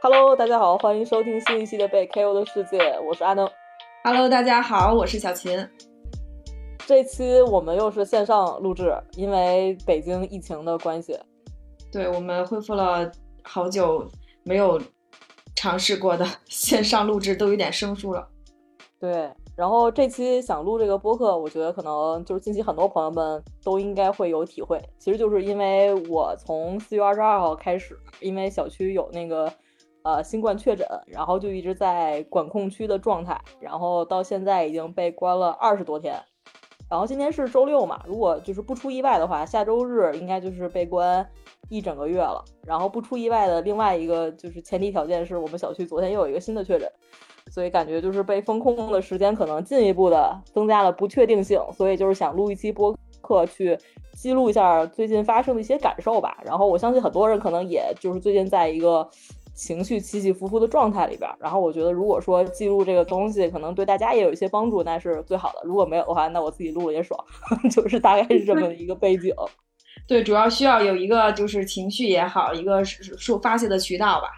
Hello，大家好，欢迎收听新一期的被 KO 的世界，我是阿能。Hello，大家好，我是小秦。这期我们又是线上录制，因为北京疫情的关系。对，我们恢复了好久没有尝试过的 线上录制，都有点生疏了。对，然后这期想录这个播客，我觉得可能就是近期很多朋友们都应该会有体会。其实就是因为我从四月二十二号开始，因为小区有那个。呃，新冠确诊，然后就一直在管控区的状态，然后到现在已经被关了二十多天，然后今天是周六嘛，如果就是不出意外的话，下周日应该就是被关一整个月了。然后不出意外的另外一个就是前提条件是我们小区昨天又有一个新的确诊，所以感觉就是被封控的时间可能进一步的增加了不确定性，所以就是想录一期播客去记录一下最近发生的一些感受吧。然后我相信很多人可能也就是最近在一个。情绪起起伏伏的状态里边，然后我觉得，如果说记录这个东西，可能对大家也有一些帮助，那是最好的。如果没有的话，那我自己录了也爽，就是大概是这么一个背景。对，主要需要有一个就是情绪也好，一个说发泄的渠道吧。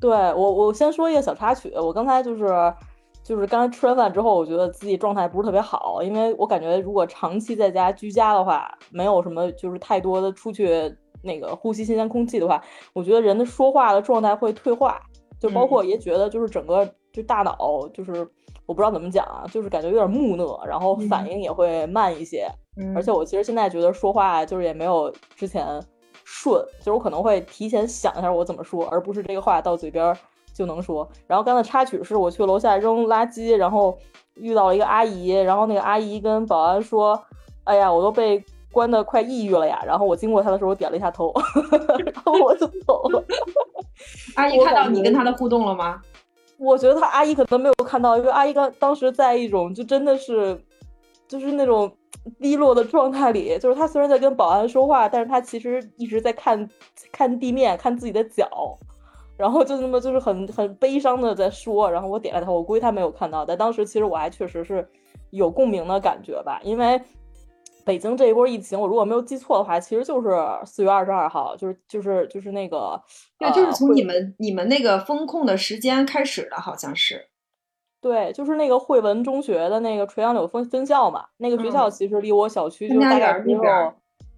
对我，我先说一个小插曲，我刚才就是就是刚才吃完饭之后，我觉得自己状态不是特别好，因为我感觉如果长期在家居家的话，没有什么就是太多的出去。那个呼吸新鲜空气的话，我觉得人的说话的状态会退化，就包括也觉得就是整个就大脑就是我不知道怎么讲啊，就是感觉有点木讷，然后反应也会慢一些。而且我其实现在觉得说话就是也没有之前顺，就是我可能会提前想一下我怎么说，而不是这个话到嘴边就能说。然后刚才插曲是我去楼下扔垃圾，然后遇到了一个阿姨，然后那个阿姨跟保安说：“哎呀，我都被。”关的快抑郁了呀，然后我经过他的时候，我点了一下头，然后我就走了。阿姨看到你跟他的互动了吗？我觉得他阿姨可能没有看到，因为阿姨刚当时在一种就真的是就是那种低落的状态里，就是他虽然在跟保安说话，但是他其实一直在看看地面，看自己的脚，然后就那么就是很很悲伤的在说。然后我点了头，我估计他没有看到，但当时其实我还确实是有共鸣的感觉吧，因为。北京这一波疫情，我如果没有记错的话，其实就是四月二十二号，就是就是就是那个，对，就是从你们你们那个封控的时间开始的，好像是。对，就是那个汇文中学的那个垂杨柳分分校嘛，那个学校其实离我小区就大概只有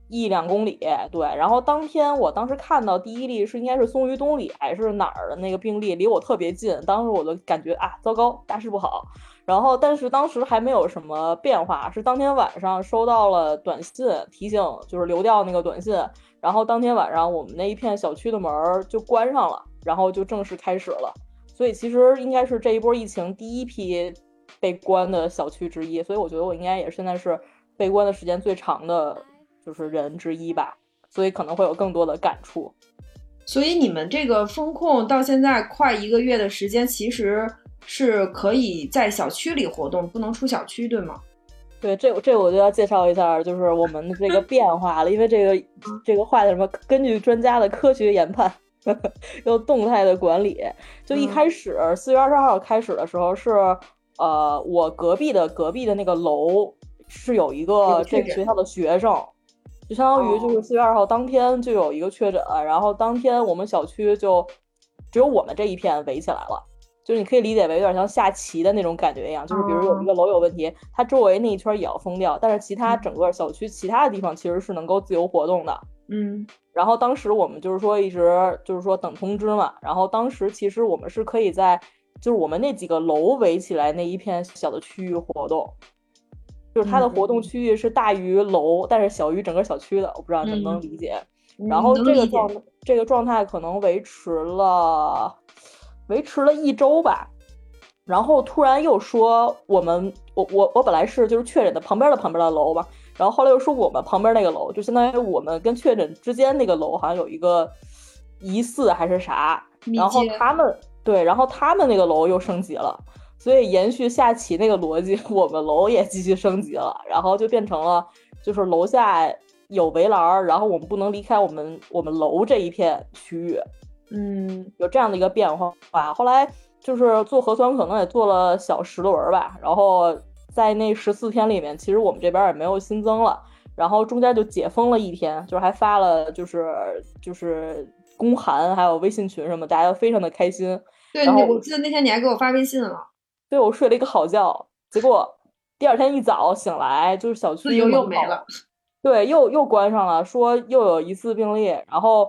一两公里。对，然后当天我当时看到第一例是应该是松榆东里还是哪儿的那个病例，离我特别近，当时我就感觉啊，糟糕，大事不好。然后，但是当时还没有什么变化，是当天晚上收到了短信提醒，就是流调那个短信。然后当天晚上，我们那一片小区的门就关上了，然后就正式开始了。所以其实应该是这一波疫情第一批被关的小区之一。所以我觉得我应该也现在是被关的时间最长的，就是人之一吧。所以可能会有更多的感触。所以你们这个风控到现在快一个月的时间，其实。是可以在小区里活动，不能出小区，对吗？对，这这我就要介绍一下，就是我们的这个变化了。因为这个这个话叫什么？根据专家的科学研判，要动态的管理。就一开始四月二十号开始的时候，是呃，我隔壁的隔壁的那个楼是有一个这个学校的学生，就相当于就是四月二号当天就有一个确诊，然后当天我们小区就只有我们这一片围起来了。就是你可以理解为有点像下棋的那种感觉一样，就是比如有一个楼有问题，它周围那一圈也要封掉，但是其他整个小区其他的地方其实是能够自由活动的。嗯，然后当时我们就是说一直就是说等通知嘛，然后当时其实我们是可以在就是我们那几个楼围起来那一片小的区域活动，就是它的活动区域是大于楼，但是小于整个小区的，我不知道能不能理解。然后这个状这个状态可能维持了。维持了一周吧，然后突然又说我们我我我本来是就是确诊的旁边的旁边的楼吧，然后后来又说我们旁边那个楼就相当于我们跟确诊之间那个楼好像有一个疑似还是啥，然后他们对，然后他们那个楼又升级了，所以延续下棋那个逻辑，我们楼也继续升级了，然后就变成了就是楼下有围栏，然后我们不能离开我们我们楼这一片区域。嗯，有这样的一个变化吧。后来就是做核酸，可能也做了小十轮吧。然后在那十四天里面，其实我们这边也没有新增了。然后中间就解封了一天，就是还发了就是就是公函，还有微信群什么，大家都非常的开心。对，然后我记得那天你还给我发微信了，对我睡了一个好觉，结果第二天一早醒来，就是小区又没了。对，又又关上了，说又有疑似病例，然后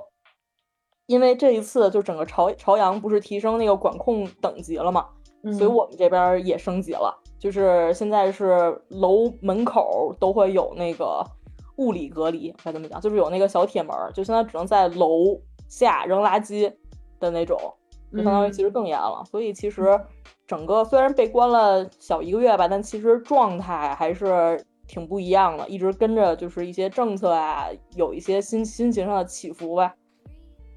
因为这一次就整个朝朝阳不是提升那个管控等级了嘛，所以嗯。我们这边儿也升级了，就是现在是楼门口都会有那个物理隔离，该怎么讲，就是有那个小铁门儿，就现在只能在楼下扔垃圾的那种，就相当于嗯其实更严了。所以其实整个虽然被关了小一个月吧，但其实状态还是挺不一样的，一直跟着就是一些政策啊，有一些心心情上的起伏吧，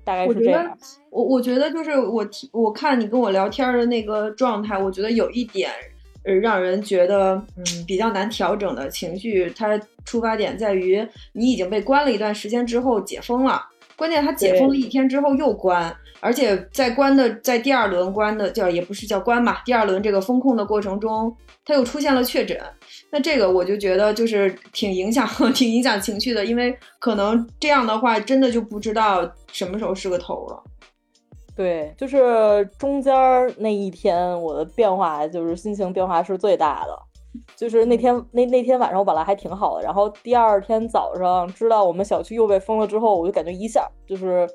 大概我觉得是这样。我我觉得就是我听我看你跟我聊天的那个状态，我觉得有一点呃让人觉得嗯比较难调整的情绪，它出发点在于你已经被关了一段时间之后解封了，关键他解封了一天之后又关，而且在关的在第二轮关的叫也不是叫关吧，第二轮这个风控的过程中，他又出现了确诊。那这个我就觉得就是挺影响 挺影响情绪的，因为可能这样的话，真的就不知道什么时候是个头了。对，就是中间儿那一天，我的变化就是心情变化是最大的。就是那天那那天晚上我本来还挺好的，然后第二天早上知道我们小区又被封了之后，我就感觉一下就是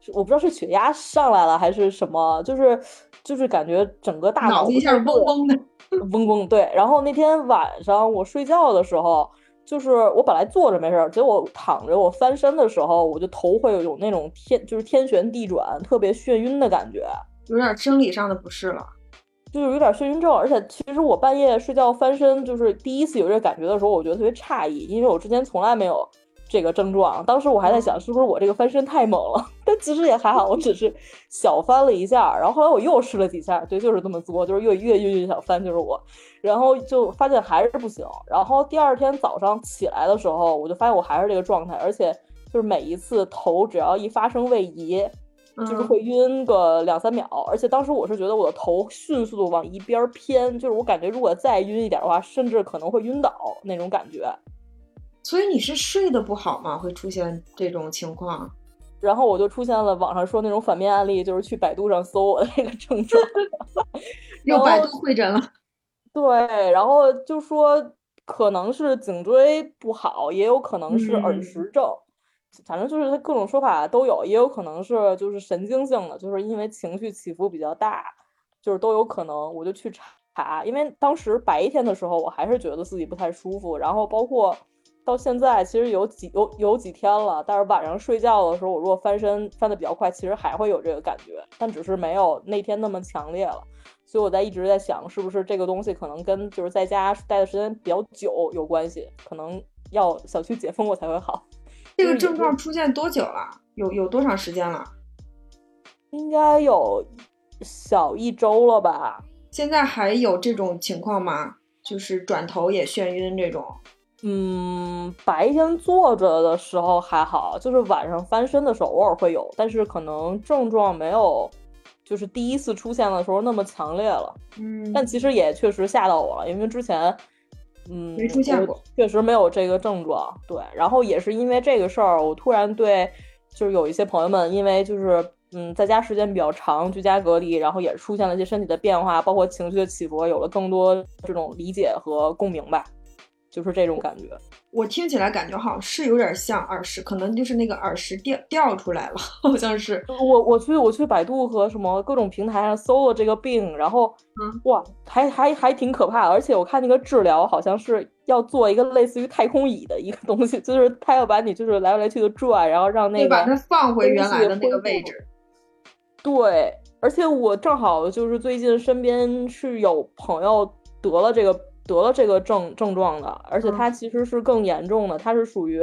是我不知道是血压上来了还是什么，就是就是感觉整个大脑子一下嗡嗡的。嗡嗡，对。然后那天晚上我睡觉的时候，就是我本来坐着没事儿，结果躺着，我翻身的时候，我就头会有那种天就是天旋地转，特别眩晕的感觉，有点生理上的不适了。就是有点眩晕症。而且其实我半夜睡觉翻身，就是第一次有这感觉的时候，我觉得特别诧异，因为我之前从来没有这个症状。当时我还在想，是不是我这个翻身太猛了？但其实也还好，我只是小翻了一下，然后后来我又试了几下，对，就是这么做，就是越越越越想翻，就是我，然后就发现还是不行。然后第二天早上起来的时候，我就发现我还是这个状态，而且就是每一次头只要一发生位移，就是嗯会晕个两三秒，而且当时我是觉得我的头迅速的往一边偏，就是我感觉如果再晕一点的话，甚至可能会晕倒那种感觉。所以你是睡得不好吗？会出现这种情况？然后我就出现了网上说那种反面案例，就是去百度上搜我的那个症状，又百度会诊了。对，然后就说可能是颈椎不好，也有可能是耳嗯石症，反正就是它各种说法都有，也有可能是就是神经性的，就是因为情绪起伏比较大，就是都有可能。我就去查，因为当时白天的时候我还是觉得自己不太舒服，然后包括到现在其实有几有有几天了，但是晚上睡觉的时候，我如果翻身翻的比较快，其实还会有这个感觉，但只是没有那天那么强烈了。所以我在一直在想，是不是这个东西可能跟就是在家待的时间比较久有关系，可能要小区解封我才会好。这个症状出现多久了？有有多长时间了？应该有小一周了吧？现在还有这种情况吗？就是转头也眩晕这种。嗯，白天坐着的时候还好，就是晚上翻身的时候偶尔会有，但是可能症状没有就是第一次出现的时候那么强烈了。嗯，但其实也确实吓到我了，因为之前，嗯，没出现过，确实没有这个症状。对，然后也是因为这个事儿，我突然对，就是有一些朋友们，因为就是嗯，在家时间比较长，居家隔离，然后也出现了一些身体的变化，包括情绪的起伏，有了更多这种理解和共鸣吧，就是这种感觉。我听起来感觉好像是有点像耳石，可能就是那个耳石掉掉出来了，好像是。我我去我去百度和什么各种平台上搜了这个病，然后嗯哇，还还还挺可怕的，而且我看那个治疗好像是要做一个类似于太空椅的一个东西，就是他要把你就是来来去的转，然后让那个把它放回原来的那个位置。对，而且我正好就是最近身边是有朋友得了这个得了这个症症状的，而且嗯他其实是更严重的，他是属于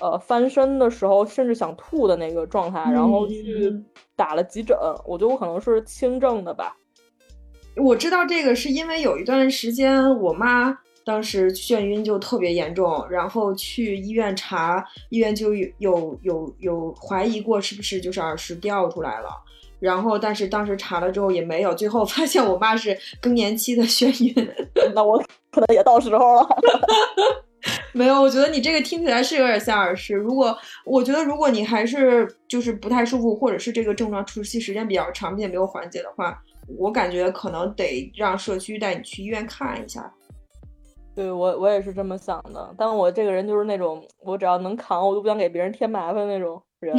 呃翻身的时候甚至想吐的那个状态，然后去嗯打了急诊，我觉得我可能是轻症的吧。我知道这个是因为有一段时间我妈当时眩晕就特别严重，然后去医院查，医院就有有有有怀疑过是不是就是耳石掉出来了。然后，但是当时查了之后也没有，最后发现我妈是更年期的眩晕。那我可能也到时候了。没有，我觉得你这个听起来是有点像耳石。如果我觉得，如果你还是就是不太舒服，或者是这个症状持续时间比较长，并且没有缓解的话，我感觉可能得让社区带你去医院看一下。对我，我也是这么想的。但我这个人就是那种，我只要能扛，我就不想给别人添麻烦那种人。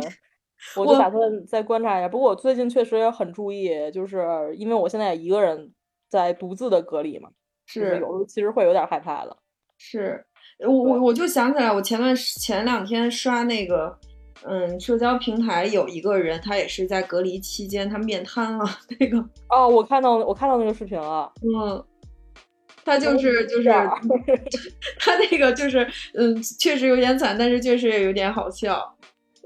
我就打算再观察一下。不过我最近确实也很注意，就是因为我现在一个人在独自的隔离嘛，是有时候其实会有点害怕的。是。我我我就想起来，我前段前两天刷那个，嗯，社交平台有一个人，他也是在隔离期间，他面瘫了。那个哦，我看到我看到那个视频了。嗯，他就是就是 他那个就是嗯，确实有点惨，但是确实也有点好笑。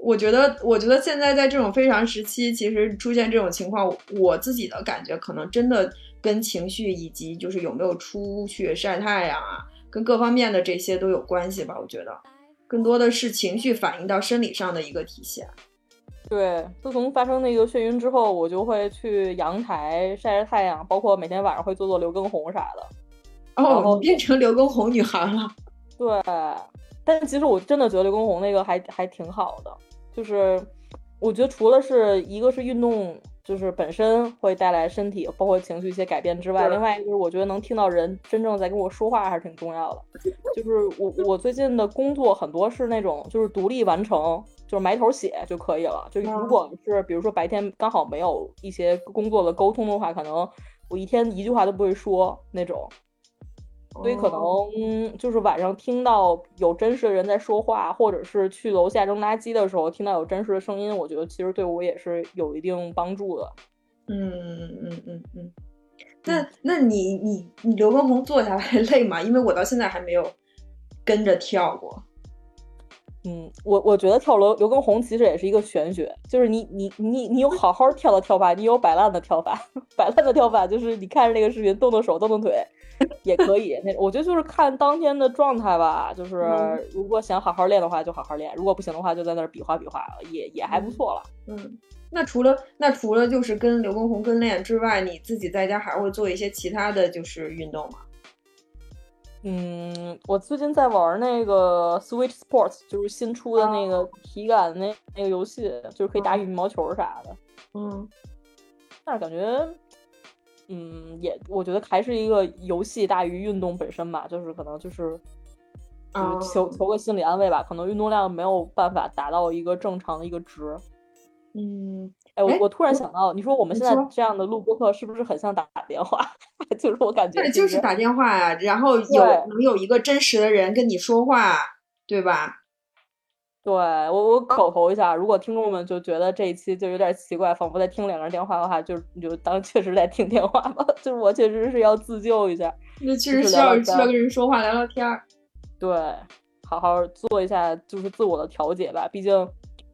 我觉得我觉得现在在这种非常时期，其实出现这种情况，我自己的感觉可能真的跟情绪以及就是有没有出去晒太阳啊。跟各方面的这些都有关系吧，我觉得，更多的是情绪反映到生理上的一个体现。对，自从发生那个眩晕之后，我就会去阳台晒晒太阳，包括每天晚上会做做刘畊宏啥的。哦，变成刘畊宏女孩了。对，但是其实我真的觉得刘畊宏那个还还挺好的，就是我觉得除了是一个是运动。就是本身会带来身体包括情绪一些改变之外，另外一个就是我觉得能听到人真正在跟我说话还是挺重要的。就是我我最近的工作很多是那种就是独立完成，就是埋头写就可以了。就如果是比如说白天刚好没有一些工作的沟通的话，可能我一天一句话都不会说那种。所以可能就是晚上听到有真实的人在说话，或者是去楼下扔垃圾的时候听到有真实的声音，我觉得其实对我也是有一定帮助的。嗯嗯嗯嗯嗯。那那你你你刘畊宏坐下来 累吗？因为我到现在还没有跟着跳过。嗯，我我觉得跳刘刘畊宏其实也是一个玄学，就是你你你你有好好跳的跳法，你有摆烂的跳法。摆烂的跳法就是你看着那个视频动动手动动腿。也可以，那我觉得就是看当天的状态吧。就是如果想好好练的话，就好好练；如果不行的话，就在那儿比划比划，也也还不错了。嗯，那除了那除了就是跟刘畊宏跟练之外，你自己在家还会做一些其他的就是运动吗？嗯，我最近在玩那个 Switch Sports，就是新出的那个体感那那个游戏，就是可以打羽毛球啥的。嗯，但是感觉。嗯，也我觉得还是一个游戏大于运动本身吧，就是可能就是就是求求个心理安慰吧，可能运动量没有办法达到一个正常的一个值。嗯，哎，我我突然想到，你说我们现在这样的录播课是不是很像打电话？就是我感觉对，就是打电话呀，然后有能有一个真实的人跟你说话，对吧？对我，我口头一下，如果听众们就觉得这一期就有点奇怪，仿佛在听两个人电话的话，就你就当确实在听电话吧。就是我确实是要自救一下，那确实需要需要跟人说话聊聊天儿。对，好好做一下就是自我的调节吧。毕竟，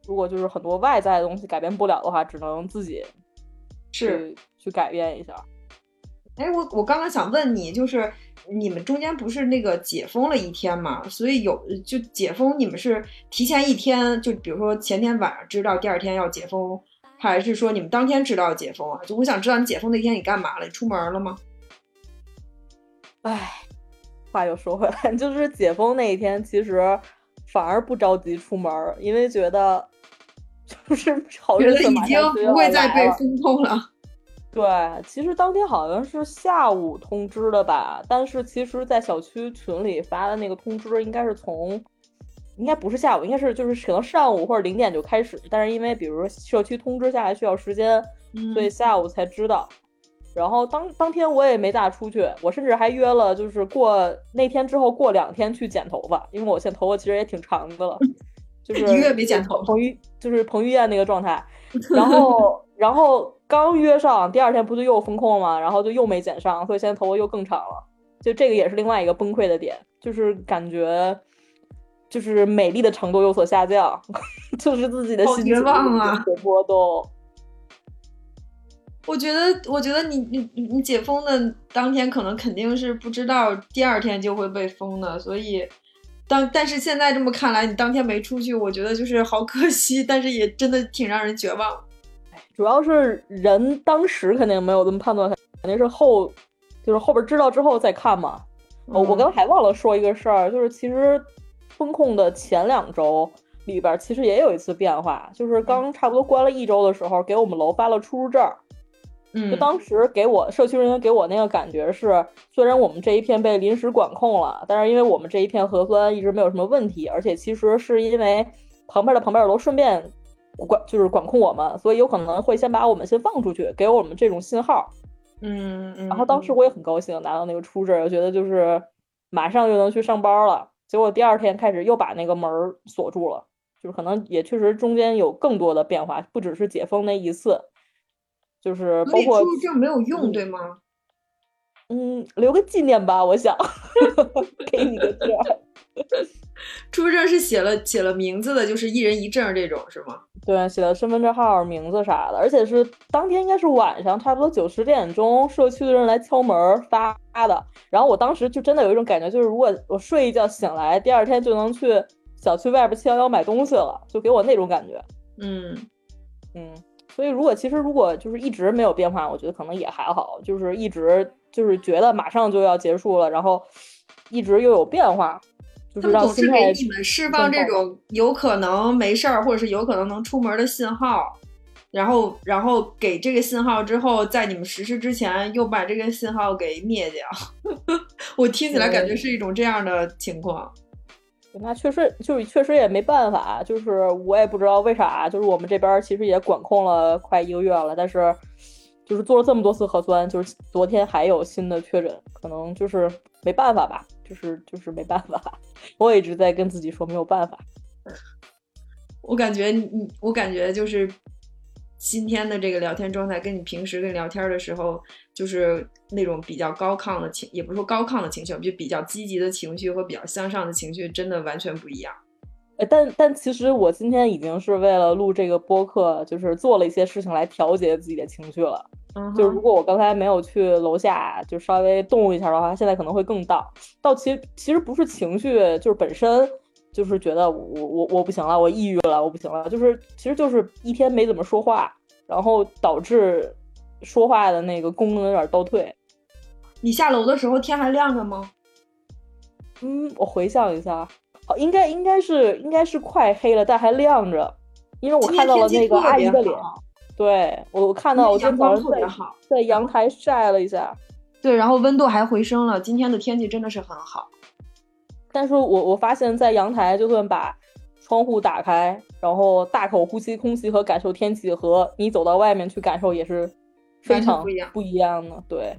如果就是很多外在的东西改变不了的话，只能自己是去改变一下。哎，我我刚刚想问你，就是你们中间不是那个解封了一天嘛？所以有就解封，你们是提前一天，就比如说前天晚上知道第二天要解封，还是说你们当天知道解封啊？就我想知道你解封那天你干嘛了？你出门了吗？哎，话又说回来，就是解封那一天，其实反而不着急出门，因为觉得 就是好日子已经不会再被封控了。对，其实当天好像是下午通知的吧，但是其实，在小区群里发的那个通知，应该是从，应该不是下午，应该是就是可能上午或者零点就开始，但是因为比如说社区通知下来需要时间，所以下午才知道。然后当当天我也没咋出去，我甚至还约了，就是过那天之后过两天去剪头发，因为我现在头发其实也挺长的了，就 是一个月没剪头，彭于就是彭于晏那个状态，然后然后。刚约上，第二天不就又封控吗？然后就又没剪上，所以现在头发又更长了。就这个也是另外一个崩溃的点，就是感觉就是美丽的程度有所下降，就是自己的心绝望啊，波动。我觉得，我觉得你你你解封的当天可能肯定是不知道第二天就会被封的，所以当但是现在这么看来，你当天没出去，我觉得就是好可惜，但是也真的挺让人绝望。主要是人当时肯定没有这么判断，肯定是后，就是后边知道之后再看嘛。我我刚还忘了说一个事儿，就是其实风控的前两周里边，其实也有一次变化，就是刚差不多关了一周的时候，给我们楼发了出入证。嗯，就当时给我社区人员给我那个感觉是，虽然我们这一片被临时管控了，但是因为我们这一片核酸一直没有什么问题，而且其实是因为旁边的旁边楼顺便管就是管控我们，所以有可能会先把我们先放出去，给我们这种信号。嗯嗯。然后当时我也很高兴拿到那个出证，我觉得就是马上就能去上班了。结果第二天开始又把那个门锁住了，就是可能也确实中间有更多的变化，不只是解封那一次。就是包括出入证没有用，对吗？嗯，留个纪念吧，我想 给你个证。出入证是写了写了名字的，就是一人一证这种是吗？对，写了身份证号、名字啥的，而且是当天应该是晚上，差不多九十点钟，社区的人来敲门发的。然后我当时就真的有一种感觉，就是如果我睡一觉醒来，第二天就能去小区外边七幺幺买东西了，就给我那种感觉。嗯嗯。所以，如果其实如果就是一直没有变化，我觉得可能也还好。就是一直就是觉得马上就要结束了，然后一直又有变化，就是让总是给你们释放这种有可能没事儿，或者是有可能能出门的信号，然后然后给这个信号之后，在你们实施之前又把这个信号给灭掉。我听起来感觉是一种这样的情况。那确实就是确实也没办法，就是我也不知道为啥，就是我们这边其实也管控了快一个月了，但是就是做了这么多次核酸，就是昨天还有新的确诊，可能就是没办法吧，就是就是没办法。我一直在跟自己说没有办法。我感觉你，我感觉就是今天的这个聊天状态，跟你平时跟聊天的时候，就是。那种比较高亢的情，也不是说高亢的情绪，就比较积极的情绪和比较向上的情绪，真的完全不一样。但但其实我今天已经是为了录这个播客，就是做了一些事情来调节自己的情绪了。嗯，就是如果我刚才没有去楼下就稍微动一下的话，现在可能会更到到其其实不是情绪，就是本身就是觉得我我我不行了，我抑郁了，我不行了，就是其实就是一天没怎么说话，然后导致说话的那个功能有点倒退。你下楼的时候天还亮着吗？嗯，我回想一下，好，应该应该是应该是快黑了，但还亮着，因为我看到了那个阿姨的脸。对，我看到我今天早上在在阳台晒了一下，对，然后温度还回升了。今天的天气真的是很好，但是我我发现，在阳台就算把窗户打开，然后大口呼吸空气和感受天气，和你走到外面去感受也是非常不一样不一样的，对。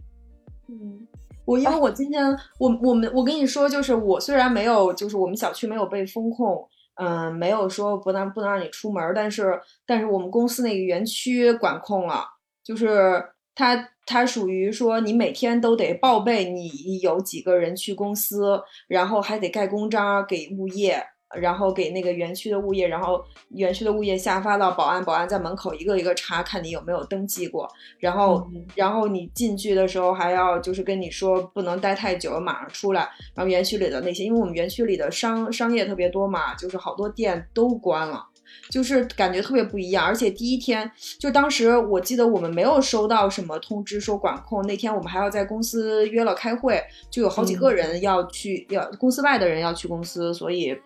嗯，我因为我今天我我们我跟你说，就是我虽然没有，就是我们小区没有被封控，嗯，没有说不能不能让你出门，但是但是我们公司那个园区管控了，就是它它属于说你每天都得报备你有几个人去公司，然后还得盖公章给物业。然后给那个园区的物业，然后园区的物业下发到保安，保安在门口一个一个查看你有没有登记过。然后，然后你进去的时候还要就是跟你说不能待太久，马上出来。然后园区里的那些，因为我们园区里的商商业特别多嘛，就是好多店都关了，就是感觉特别不一样。而且第一天就当时我记得我们没有收到什么通知说管控，那天我们还要在公司约了开会，就有好几个人要去，要公司外的人要去公司，所以。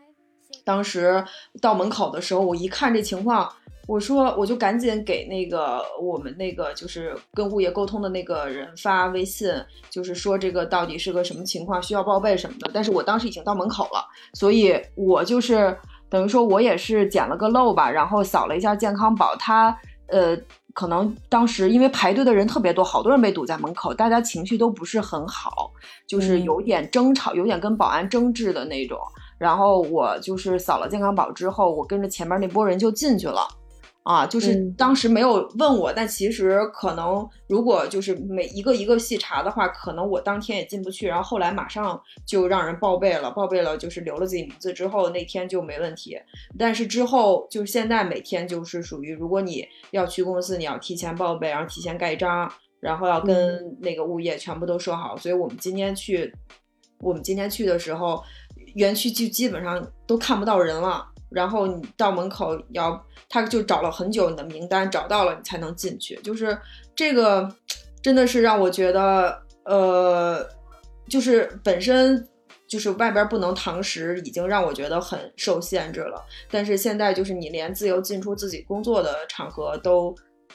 当时到门口的时候，我一看这情况，我说我就赶紧给那个我们那个就是跟物业沟通的那个人发微信，就是说这个到底是个什么情况，需要报备什么的。但是我当时已经到门口了，所以我就是等于说我也是捡了个漏吧，然后扫了一下健康宝，他呃可能当时因为排队的人特别多，好多人被堵在门口，大家情绪都不是很好，就是有点争吵，有点跟保安争执的那种。然后我就是扫了健康宝之后，我跟着前面那波人就进去了，啊，就是当时没有问我，但其实可能如果就是每一个一个细查的话，可能我当天也进不去。然后后来马上就让人报备了，报备了就是留了自己名字之后，那天就没问题。但是之后就是现在每天就是属于，如果你要去公司，你要提前报备，然后提前盖章，然后要跟那个物业全部都说好。所以我们今天去，我们今天去的时候。园区就基本上都看不到人了，然后你到门口要，他就找了很久你的名单，找到了你才能进去。就是这个，真的是让我觉得，呃，就是本身就是外边不能堂食，已经让我觉得很受限制了。但是现在就是你连自由进出自己工作的场合都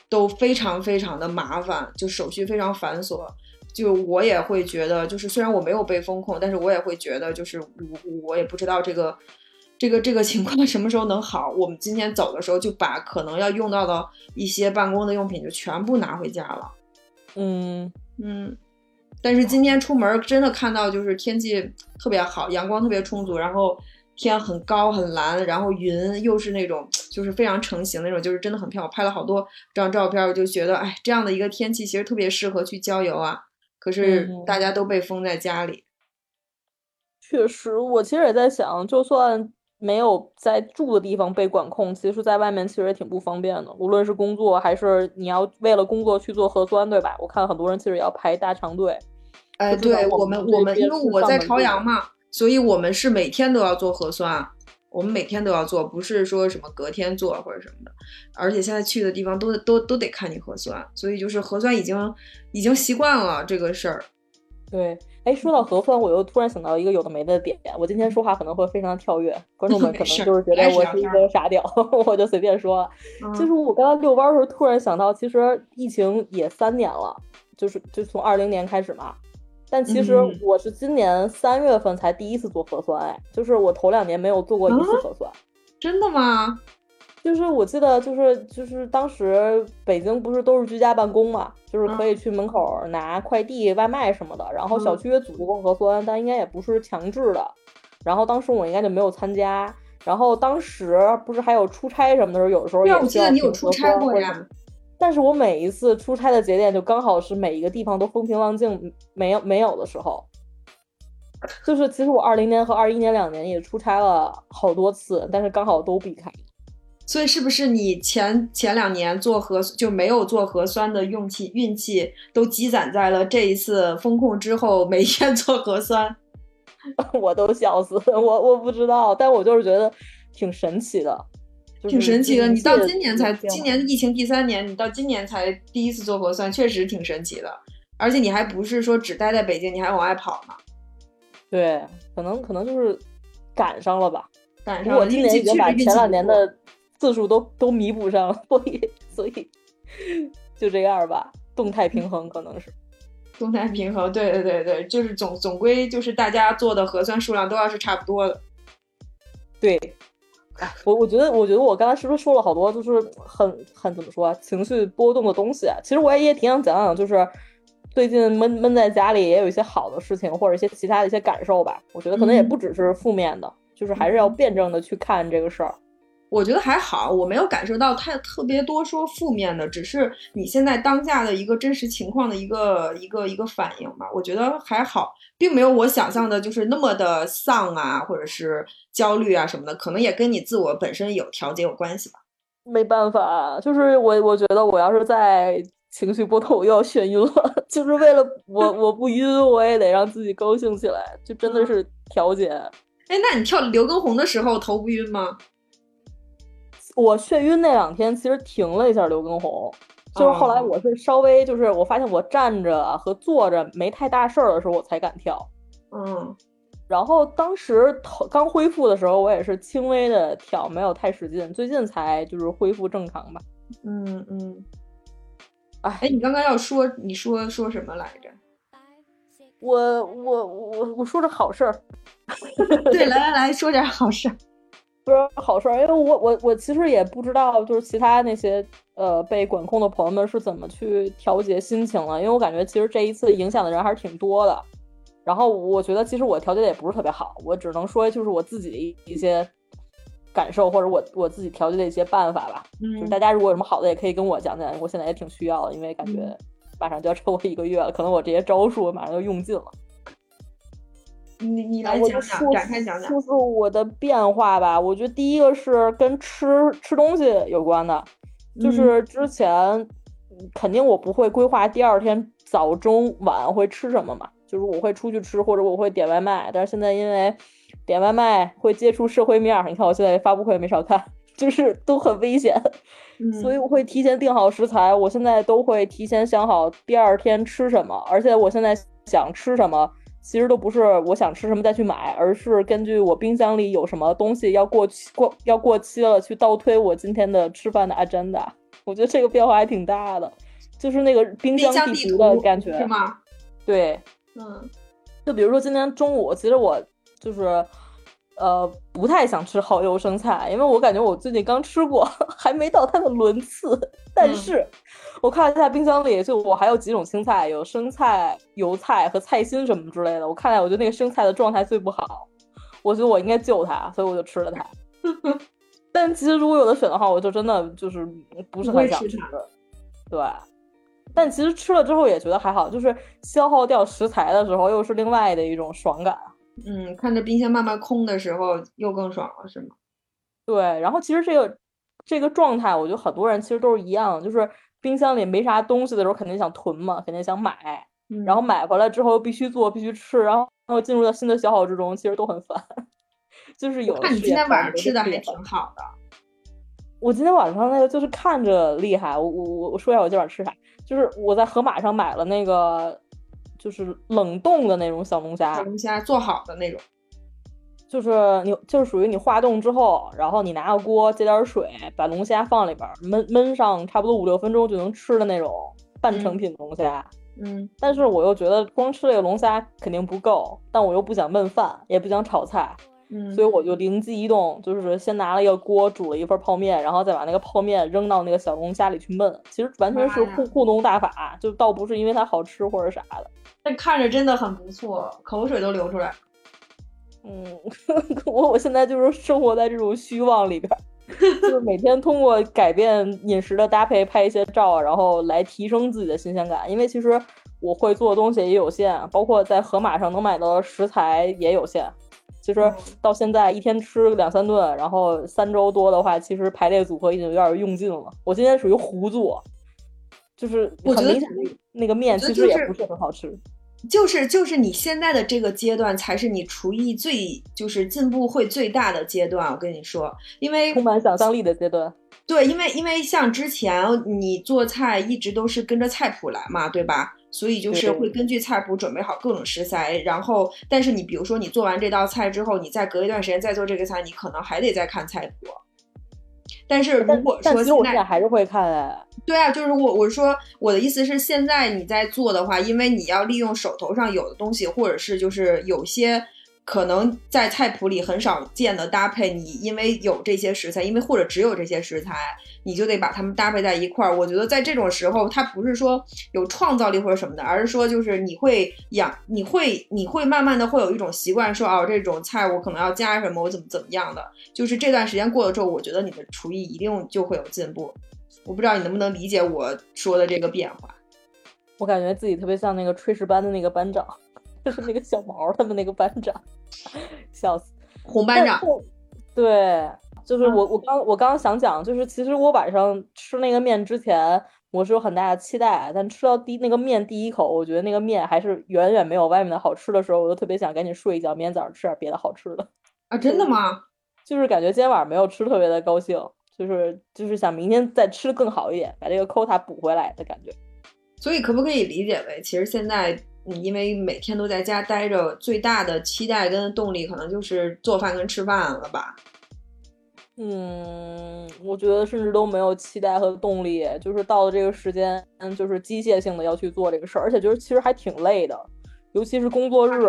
都非常非常的麻烦，就手续非常繁琐。就我也会觉得，就是虽然我没有被封控，但是我也会觉得，就是我我也不知道这个这个这个情况什么时候能好。我们今天走的时候就把可能要用到的一些办公的用品就全部拿回家了。嗯嗯，但是今天出门真的看到就是天气特别好，阳光特别充足，然后天很高很蓝，然后云又是那种就是非常成型那种，就是真的很漂亮。我拍了好多张照片，我就觉得哎，这样的一个天气其实特别适合去郊游啊。可是大家都被封在家里，确实，我其实也在想，就算没有在住的地方被管控，其实在外面其实也挺不方便的。无论是工作还是你要为了工作去做核酸，对吧？我看很多人其实也要排大长队。哎，对我们，我们因为我在朝阳嘛，所以我们是每天都要做核酸。我们每天都要做，不是说什么隔天做或者什么的，而且现在去的地方都都都得看你核酸，所以就是核酸已经已经习惯了这个事儿。对，哎，说到核酸，我又突然想到一个有的没的点，我今天说话可能会非常的跳跃，观众们 可能就是觉得我是一个傻屌，我就随便说。就是我刚刚遛弯的时候突然想到，其实疫情也三年了，就是就从二零年开始嘛。但其实我是今年三月份才第一次做核酸，哎，就是我头两年没有做过一次核酸，真的吗？就是我记得，就是就是当时北京不是都是居家办公嘛，就是可以去门口拿快递、外卖什么的，然后小区也组织过核酸，但应该也不是强制的。然后当时我应该就没有参加。然后当时不是还有出差什么的时候，有的时候也我记得你有出差过呀。但是我每一次出差的节点就刚好是每一个地方都风平浪静，没有没有的时候，就是其实我二零年和二一年两年也出差了好多次，但是刚好都避开。所以是不是你前前两年做核就没有做核酸的运气运气都积攒在了这一次封控之后每天做核酸？我都笑死，我我不知道，但我就是觉得挺神奇的。挺神奇的，你到今年才，今年疫情第三年，你到今年才第一次做核酸，确实挺神奇的。而且你还不是说只待在北京，你还往外跑呢。对，可能可能就是赶上了吧。赶上了。我今年已经把前两年的次数都都弥补上了，所以所以就这样吧，动态平衡可能是。动态平衡，对对对对，就是总总归就是大家做的核酸数量都要是差不多的。对。我我觉得，我觉得我刚才是不是说了好多，就是很很怎么说，情绪波动的东西。其实我也也挺想讲讲，就是最近闷闷在家里也有一些好的事情，或者一些其他的一些感受吧。我觉得可能也不只是负面的，就是还是要辩证的去看这个事儿。我觉得还好，我没有感受到太特别多说负面的，只是你现在当下的一个真实情况的一个一个一个反应吧。我觉得还好，并没有我想象的就是那么的丧啊，或者是焦虑啊什么的，可能也跟你自我本身有调节有关系吧。没办法，就是我我觉得我要是在情绪波动，我又要眩晕了，就是为了 我我不晕，我也得让自己高兴起来，就真的是调节。哎，那你跳刘畊宏的时候头不晕吗？我眩晕那两天其实停了一下刘畊宏，就是后来我是稍微就是我发现我站着和坐着没太大事儿的时候我才敢跳，嗯，然后当时头刚恢复的时候我也是轻微的跳，没有太使劲，最近才就是恢复正常吧。嗯嗯，哎哎，你刚刚要说你说说什么来着？我我我我说着好事儿，对，来来来说点好事儿。不是好事儿，因为我我我其实也不知道，就是其他那些呃被管控的朋友们是怎么去调节心情了。因为我感觉其实这一次影响的人还是挺多的。然后我觉得其实我调节的也不是特别好，我只能说就是我自己的一些感受或者我我自己调节的一些办法吧。嗯，就是大家如果有什么好的也可以跟我讲讲，我现在也挺需要的，因为感觉马上就要超过一个月了，可能我这些招数马上就用尽了。你你来讲讲，展开讲讲，就是我的变化吧。我觉得第一个是跟吃吃东西有关的，就是之前肯定我不会规划第二天早中晚会吃什么嘛，就是我会出去吃或者我会点外卖。但是现在因为点外卖会接触社会面，你看我现在发布会没少看，就是都很危险，所以我会提前订好食材。我现在都会提前想好第二天吃什么，而且我现在想吃什么。其实都不是我想吃什么再去买，而是根据我冰箱里有什么东西要过期过要过期了，去倒推我今天的吃饭的 agenda。我觉得这个变化还挺大的，就是那个冰箱地图的感觉，是吗？对，嗯，就比如说今天中午，其实我就是。呃，不太想吃蚝油生菜，因为我感觉我最近刚吃过，还没到它的轮次。但是，我看了一下冰箱里，就我还有几种青菜，有生菜、油菜和菜心什么之类的。我看来，我觉得那个生菜的状态最不好，我觉得我应该救它，所以我就吃了它。但其实如果有的选的话，我就真的就是不是很想吃。对，但其实吃了之后也觉得还好，就是消耗掉食材的时候，又是另外的一种爽感。嗯，看着冰箱慢慢空的时候，又更爽了，是吗？对，然后其实这个这个状态，我觉得很多人其实都是一样，就是冰箱里没啥东西的时候，肯定想囤嘛，肯定想买，然后买回来之后必须做，必须吃，然后然后进入到新的消耗之中，其实都很烦。就是有。看你今天晚上吃的还挺好的。我今天晚上那个就是看着厉害，我我我我说一下我今晚吃啥，就是我在盒马上买了那个。就是冷冻的那种小龙虾，小龙虾做好的那种，就是你就是属于你化冻之后，然后你拿个锅接点水，把龙虾放里边焖焖上差不多五六分钟就能吃的那种半成品龙虾。嗯，但是我又觉得光吃这个龙虾肯定不够，但我又不想焖饭，也不想炒菜。嗯，所以我就灵机一动，就是先拿了一个锅煮了一份泡面，然后再把那个泡面扔到那个小龙虾里去焖。其实完全是糊糊弄大法，就倒不是因为它好吃或者啥的。但看着真的很不错，口水都流出来。嗯，我我现在就是生活在这种虚妄里边，就是每天通过改变饮食的搭配拍一些照，然后来提升自己的新鲜感。因为其实我会做的东西也有限，包括在盒马上能买到的食材也有限。其实到现在一天吃两三顿，然后三周多的话，其实排列组合已经有点用尽了。我今天属于胡做，就是很明显那个面其实也不是很好吃。就是就是就是你现在的这个阶段才是你厨艺最就是进步会最大的阶段。我跟你说，因为充满想象力的阶段。对，因为因为像之前你做菜一直都是跟着菜谱来嘛，对吧？所以就是会根据菜谱准备好各种食材，然后，但是你比如说你做完这道菜之后，你再隔一段时间再做这个菜，你可能还得再看菜谱。但是如果说现在还是会看哎。对啊，就是我我说我的意思是，现在你在做的话，因为你要利用手头上有的东西，或者是就是有些。可能在菜谱里很少见的搭配，你因为有这些食材，因为或者只有这些食材，你就得把它们搭配在一块儿。我觉得在这种时候，它不是说有创造力或者什么的，而是说就是你会养，你会你会慢慢的会有一种习惯，说哦，这种菜我可能要加什么，我怎么怎么样的。就是这段时间过了之后，我觉得你的厨艺一定就会有进步。我不知道你能不能理解我说的这个变化。我感觉自己特别像那个炊事班的那个班长。就是那个小毛他们那个班长，笑死！红班长，对，就是我我刚我刚刚想讲，就是其实我晚上吃那个面之前，我是有很大的期待，但吃到第那个面第一口，我觉得那个面还是远远没有外面的好吃的时候，我就特别想赶紧睡一觉，明天早上吃点别的好吃的。啊，真的吗？就是感觉今天晚上没有吃特别的高兴，就是就是想明天再吃更好一点，把这个 quota 补回来的感觉。所以可不可以理解为，其实现在？嗯，因为每天都在家待着，最大的期待跟动力可能就是做饭跟吃饭了吧。嗯，我觉得甚至都没有期待和动力，就是到了这个时间，嗯就是机械性的要去做这个事儿，而且觉得其实还挺累的，尤其是工作日，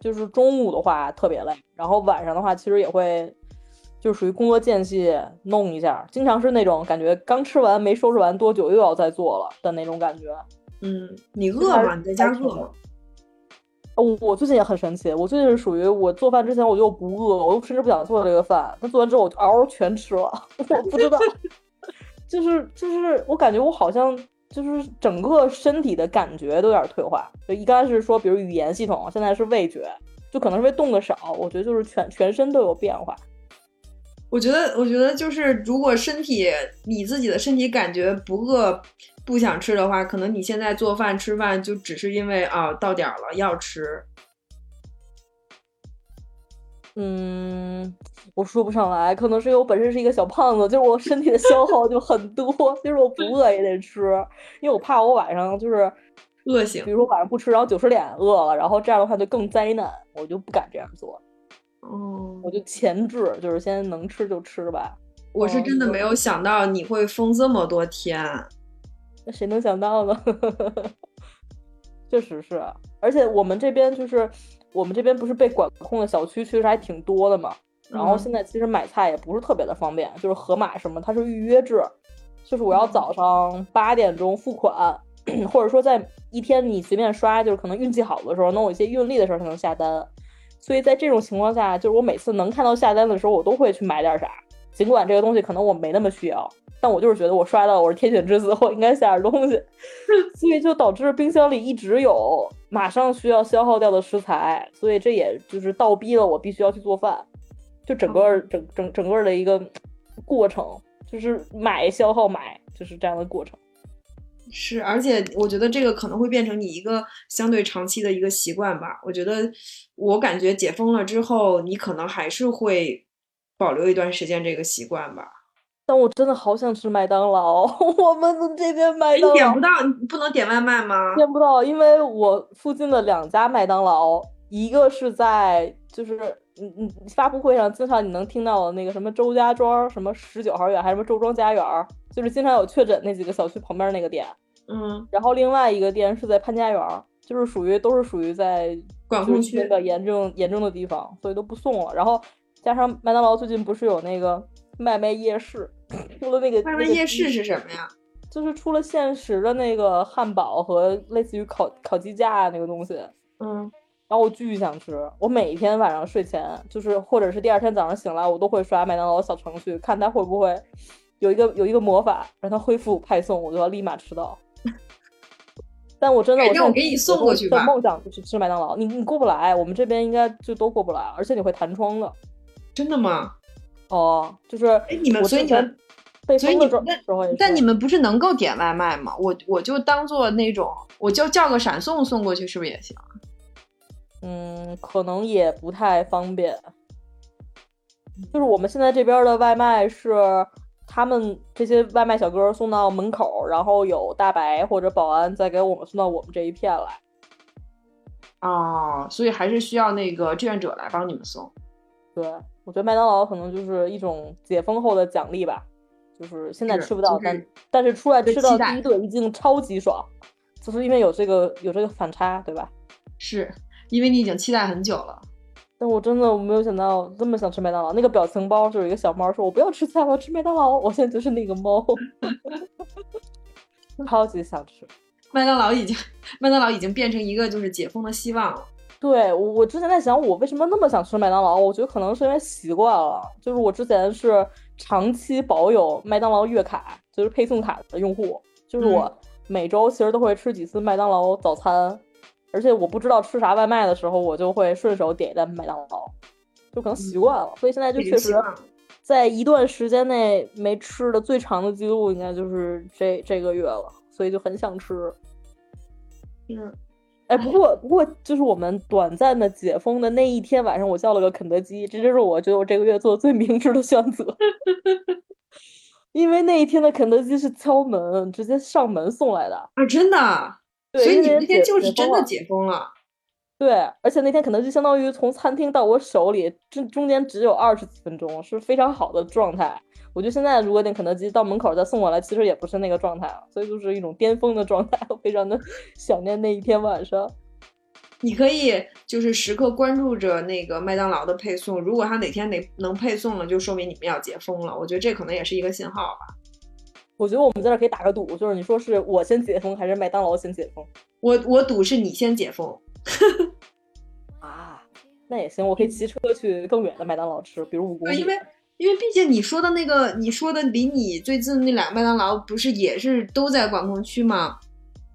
就是中午的话特别累，然后晚上的话其实也会，就属于工作间隙弄一下，经常是那种感觉刚吃完没收拾完多久又要再做了的那种感觉。嗯，你饿吗？你在家饿吗？我我最近也很神奇，我最近是属于我做饭之前我就不饿，我又甚至不想做这个饭，但做完之后我就嗷嗷全吃了。我不知道，就是就是我感觉我好像就是整个身体的感觉都有点退化。就一开始说，比如语言系统，现在是味觉，就可能是因为动的少，我觉得就是全全身都有变化。我觉得，我觉得就是，如果身体你自己的身体感觉不饿、不想吃的话，可能你现在做饭吃饭就只是因为啊到点了要吃。嗯，我说不上来，可能是因为我本身是一个小胖子，就是我身体的消耗就很多，就是我不饿也得吃，因为我怕我晚上就是饿醒比。如说晚上不吃，然后九十点饿了，然后这样的话就更灾难，我就不敢这样做，哦我，就前置，就是先能吃就吃吧。我是真的没有想到你会封这么多天。那谁能想到呢？确实是，而且我们这边就是我们这边不是被管控的小区，其实还挺多的嘛。然后嗯现在其实买菜也不是特别的方便，就是盒马什么，它是预约制，就是我要早上八点钟付款，或者说在一天你随便刷，就是可能运气好的时候，能有一些运力的时候才能下单。所以在这种情况下，就是我每次能看到下单的时候，我都会去买点啥，尽管这个东西可能我没那么需要，但我就是觉得我刷到我是天选之子，我应该下点东西，所以就导致冰箱里一直有马上需要消耗掉的食材，所以这也就是倒逼了我必须要去做饭，就整个哦整整整个的一个过程，就是买消耗买，就是这样的过程。是，而且我觉得这个可能会变成你一个相对长期的一个习惯吧。我觉得，我感觉解封了之后，你可能还是会保留一段时间这个习惯吧。但我真的好想吃麦当劳，我们这边麦当点不到，你不能点外卖吗？点不到，因为我附近的两家麦当劳，一个是在就是嗯嗯发布会上经常你能听到的那个什么周家庄什么十九号院，还是什么周庄家园，就是经常有确诊那几个小区旁边那个店。嗯，然后另外一个店是在潘家园，就是属于都是属于在就是管控区那个严重严重的地方，所以都不送了。然后加上麦当劳最近不是有那个麦麦夜市，出了那个外卖那个鸡夜市是什么呀？就是出了现实的那个汉堡和类似于烤烤鸡架那个东西，嗯，然后我巨想吃，我每天晚上睡前就是或者是第二天早上醒来，我都会刷麦当劳小程序，看它会不会有一个有一个魔法让它恢复派送，我就要立马吃到。但我真的，我现在天我给你送过去吧的梦想就是吃麦当劳，你你过不来，我们这边应该就都过不来，而且你会弹窗的。真的吗？哦，就是哎，你们所以你们被所以封的时你时候，但你们不是能够点外卖吗？我我就当做那种，我就叫个闪送送过去，是不是也行？嗯，可能也不太方便。就是我们现在这边的外卖是他们这些外卖小哥送到门口，然后有大白或者保安再给我们送到我们这一片来。哦，所以还是需要那个志愿者来帮你们送。对，我觉得麦当劳可能就是一种解封后的奖励吧，就是现在吃不到，就是但但是出来吃到一顿一定超级爽，就是因为有这个有这个反差，对吧？是因为你已经期待很久了。但我真的我没有想到这么想吃麦当劳，那个表情包就有一个小猫说：“我不要吃菜，我要吃麦当劳。”我现在就是那个猫，超级想吃。麦当劳已经，麦当劳已经变成一个就是解封的希望了。对我，我之前在想，我为什么那么想吃麦当劳？我觉得可能是因为习惯了，就是我之前是长期保有麦当劳月卡，就是配送卡的用户，就是我每周其实都会吃几次麦当劳早餐，而且我不知道吃啥外卖的时候，我就会顺手点一单麦当劳，就可能习惯了，所以现在就确实在一段时间内没吃的最长的记录，应该就是这这个月了，所以就很想吃。嗯，哎，不过不过，就是我们短暂的解封的那一天晚上，我叫了个肯德基，这就是我觉得我这个月做的最明智的选择。因为那一天的肯德基是敲门，直接上门送来的。啊，真的。对所以你那天就是真的解封了。对，而且那天肯德基相当于从餐厅到我手里，这中间只有二十几分钟，是非常好的状态。我觉得现在如果点肯德基到门口再送过来，其实也不是那个状态了，所以就是一种巅峰的状态，我非常的 想念那一天晚上。你可以就是时刻关注着那个麦当劳的配送，如果他哪天哪能配送了，就说明你们要解封了。我觉得这可能也是一个信号吧。我觉得我们在这儿可以打个赌，就是你说是我先解封还是麦当劳先解封我我赌是你先解封，啊？那也行，我可以骑车去更远的麦当劳吃，比如五公，里。因为因为毕竟你说的那个，你说的离你最近那俩麦当劳不是也是都在管控区吗？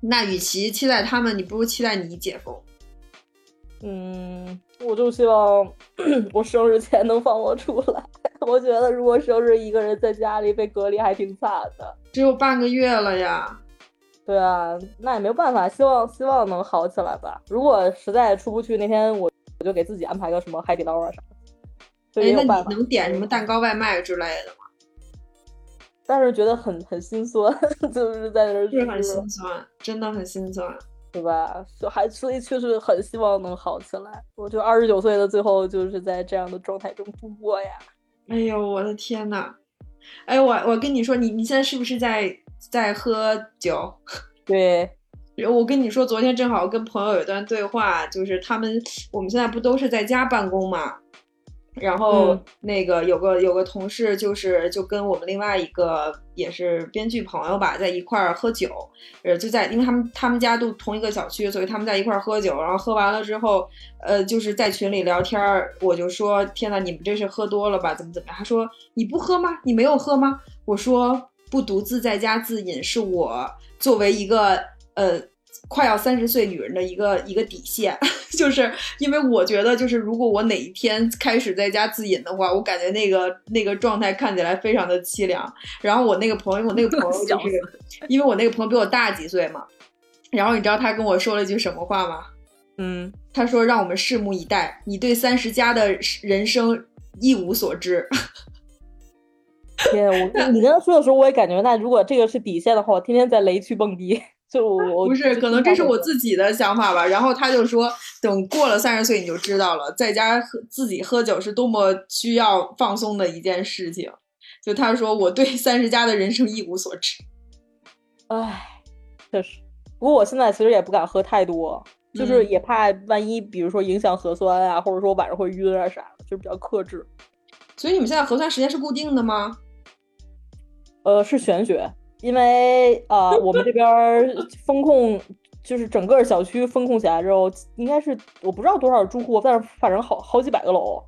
那与其期待他们，你不如期待你解封。嗯，我就希望 我生日前能放我出来。我觉得如果生日一个人在家里被隔离还挺惨的。只有半个月了呀，对啊，那也没有办法，希望希望能好起来吧。如果实在出不去，那天我我就给自己安排个什么海底捞啊啥哎，那。你能点什么蛋糕外卖之类的吗？但是觉得很很心酸，就是在那儿是很心酸，真的很心酸。对吧？就还所以确实很希望能好起来。我就二十九岁的最后就是在这样的状态中度过呀。哎呦，我的天呐！哎，我我跟你说，你你现在是不是在在喝酒？对，我跟你说，昨天正好跟朋友有一段对话，就是他们我们现在不都是在家办公嘛？然后那个有个有个同事，就是就跟我们另外一个也是编剧朋友吧，在一块儿喝酒，呃，就在因为他们他们家都同一个小区，所以他们在一块儿喝酒，然后喝完了之后，呃，就是在群里聊天儿，我就说天呐，你们这是喝多了吧？怎么怎么样？他说你不喝吗？你没有喝吗？我说不独自在家自饮是我作为一个呃。快要三十岁女人的一个一个底线，就是因为我觉得，就是如果我哪一天开始在家自饮的话，我感觉那个那个状态看起来非常的凄凉。然后我那个朋友，我那个朋友就是，因为我那个朋友比我大几岁嘛。然后你知道他跟我说了一句什么话吗？嗯，他说让我们拭目以待，你对三十加的人生一无所知。天，我你跟他说的时候，我也感觉，那如果这个是底线的话，我天天在雷区蹦迪。就我不是，可能这是我自己的想法吧。然后他就说，等过了三十岁你就知道了，在家喝自己喝酒是多么需要放松的一件事情。就他说，我对 三十加的人生一无所知。唉，确实。不过我现在其实也不敢喝太多，就是也怕万一，比如说影响核酸啊，或者说晚上会晕啊啥的，就比较克制。所以你们现在核酸时间是固定的吗？呃，是玄学。因为呃，我们这边风控就是整个小区风控起来之后，应该是我不知道多少住户，但是反正好好几百个楼，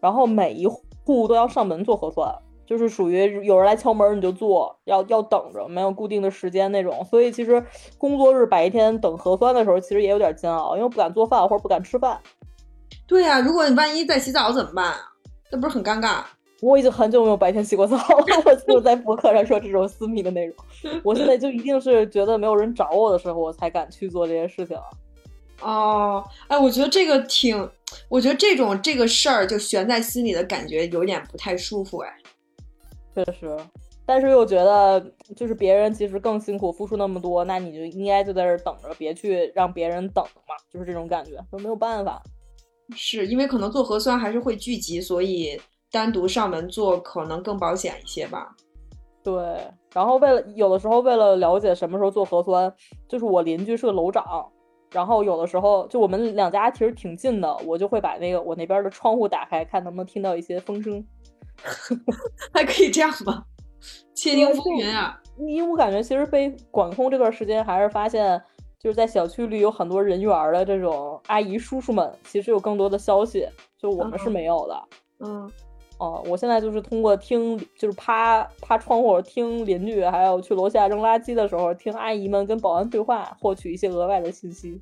然后每一户都要上门做核酸，就是属于有人来敲门你就做，要要等着，没有固定的时间那种。所以其实工作日白天等核酸的时候，其实也有点煎熬，因为不敢做饭或者不敢吃饭。对呀，如果你万一在洗澡怎么办？那不是很尴尬？我已经很久没有白天洗过澡了，我就在博客上说这种私密的内容。我现在就一定是觉得没有人找我的时候，我才敢去做这些事情。哦，哎，我觉得这个挺，我觉得这种这个事儿就悬在心里的感觉有点不太舒服，哎。确实，但是又觉得就是别人其实更辛苦，付出那么多，那你就应该就在这等着，别去让别人等嘛，就是这种感觉，就没有办法。是因为可能做核酸还是会聚集，所以。单独上门做可能更保险一些吧。对，然后为了有的时候为了了解什么时候做核酸，就是我邻居是个楼长，然后有的时候就我们两家其实挺近的，我就会把那个我那边的窗户打开，看能不能听到一些风声。还可以这样吗？窃听风云啊！因为我感觉其实被管控这段时间，还是发现就是在小区里有很多人缘的这种阿姨叔叔们，其实有更多的消息，就我们是没有的。嗯。哦，我现在就是通过听，就是趴趴窗户听邻居，还有去楼下扔垃圾的时候听阿姨们跟保安对话，获取一些额外的信息。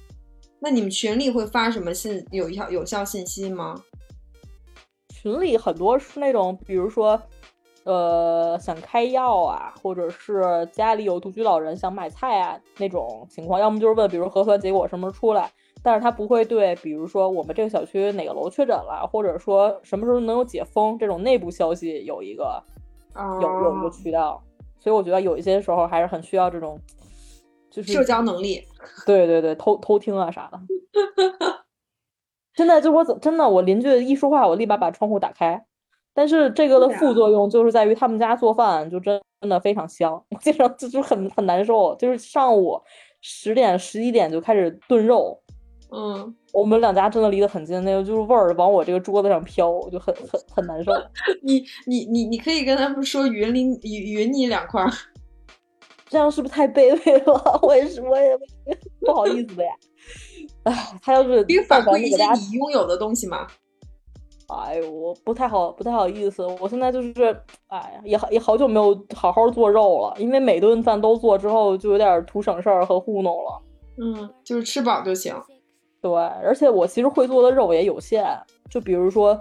那你们群里会发什么信有效有效信息吗？群里很多是那种，比如说，呃，想开药啊，或者是家里有独居老人想买菜啊那种情况，要么就是问，比如核酸结果什么时候出来。但是他不会对，比如说我们这个小区哪个楼确诊了，或者说什么时候能有解封这种内部消息有一个，有有一个渠道，所以我觉得有一些时候还是很需要这种，就是社交能力。对对对，偷偷听啊啥的。现在就我怎真的，我邻居一说话，我立马把窗户打开。但是这个的副作用就是在于他们家做饭就真真的非常香，我 经常就就很很难受，就是上午十点十一点就开始炖肉。嗯，我们两家真的离得很近，那个就是味儿往我这个桌子上飘，我就很很很难受。你你你你可以跟他们说匀你匀匀你两块，这样是不是太卑微了？我也是，我也不好意思的呀。哎，他要是反馈一些你拥有的东西嘛？哎呦，我不太好，不太好意思。我现在就是，哎呀，也好也好久没有好好做肉了，因为每顿饭都做之后，就有点图省事儿和糊弄了。嗯，就是吃饱就行。对，而且我其实会做的肉也有限，就比如说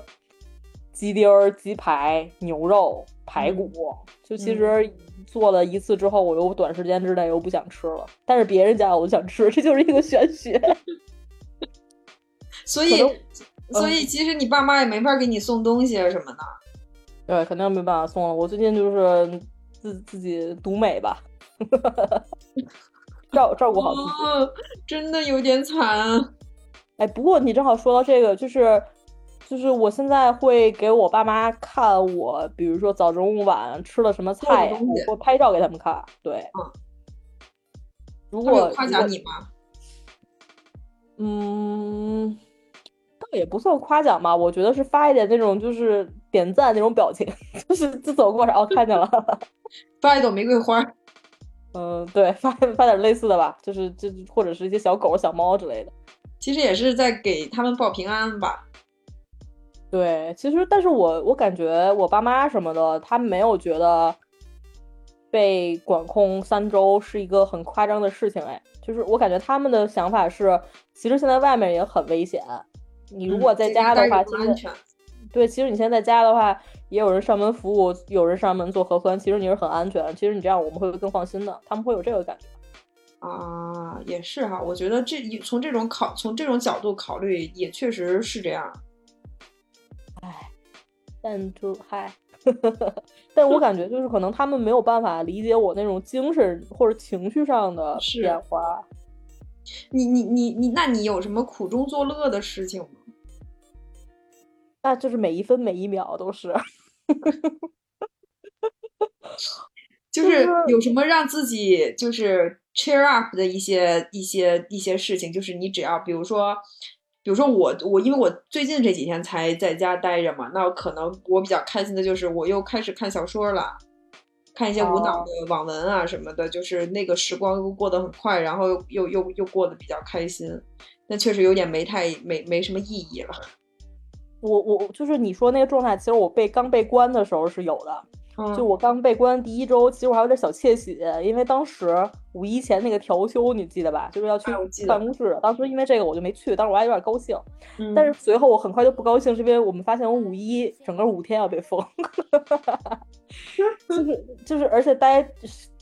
鸡丁儿、鸡排、牛肉、排骨，就其实做了一次之后，我又短时间之内又不想吃了。但是别人家我就想吃，这就是一个玄学。所以，所以其实你爸妈也没法给你送东西啊什么的。对，肯定没办法送了。我最近就是自自己独美吧。照照顾好自己。真的有点惨。哎，不过你正好说到这个，就是就是我现在会给我爸妈看我，比如说早中午晚吃了什么菜，我拍照给他们看。对，嗯。如果夸奖你吗？嗯，倒也不算夸奖吧，我觉得是发一点那种就是点赞那种表情，就是就走过然后看见了，发一朵玫瑰花。嗯，对，发发点类似的吧，就是就或者是一些小狗、小猫之类的。其实也是在给他们报平安吧。对，其实但是我我感觉我爸妈什么的，他没有觉得被管控三周是一个很夸张的事情。哎，就是我感觉他们的想法是，其实现在外面也很危险。你如果在家的话，其实对，其实你现在在家的话。也有人上门服务，有人上门做核酸，其实你是很安全。其实你这样我们会更放心的，他们会有这个感觉。啊，也是哈，我觉得这从这种考从这种角度考虑，也确实是这样。哎，但就嗨，但我感觉就是可能他们没有办法理解我那种精神或者情绪上的变化。你你你你，那你有什么苦中作乐的事情吗？那就是每一分每一秒都是。就是有什么让自己就是 cheer up 的一些一些一些事情，就是你只要比如说，比如说我我因为我最近这几天才在家待着嘛，那可能我比较开心的就是我又开始看小说了，看一些无脑的网文啊什么的，就是那个时光又过得很快，然后又又又过得比较开心，那确实有点没太没没什么意义了。我我就是你说那个状态，其实我被刚被关的时候是有的。就我刚被关第一周，其实我还有点小窃喜，因为当时五一前那个调休，你记得吧？就是要去办公室。当时因为这个我就没去，当时我还有点高兴。但是随后我很快就不高兴，是因为我们发现我五一整个五天要被封。就 是就是，而且待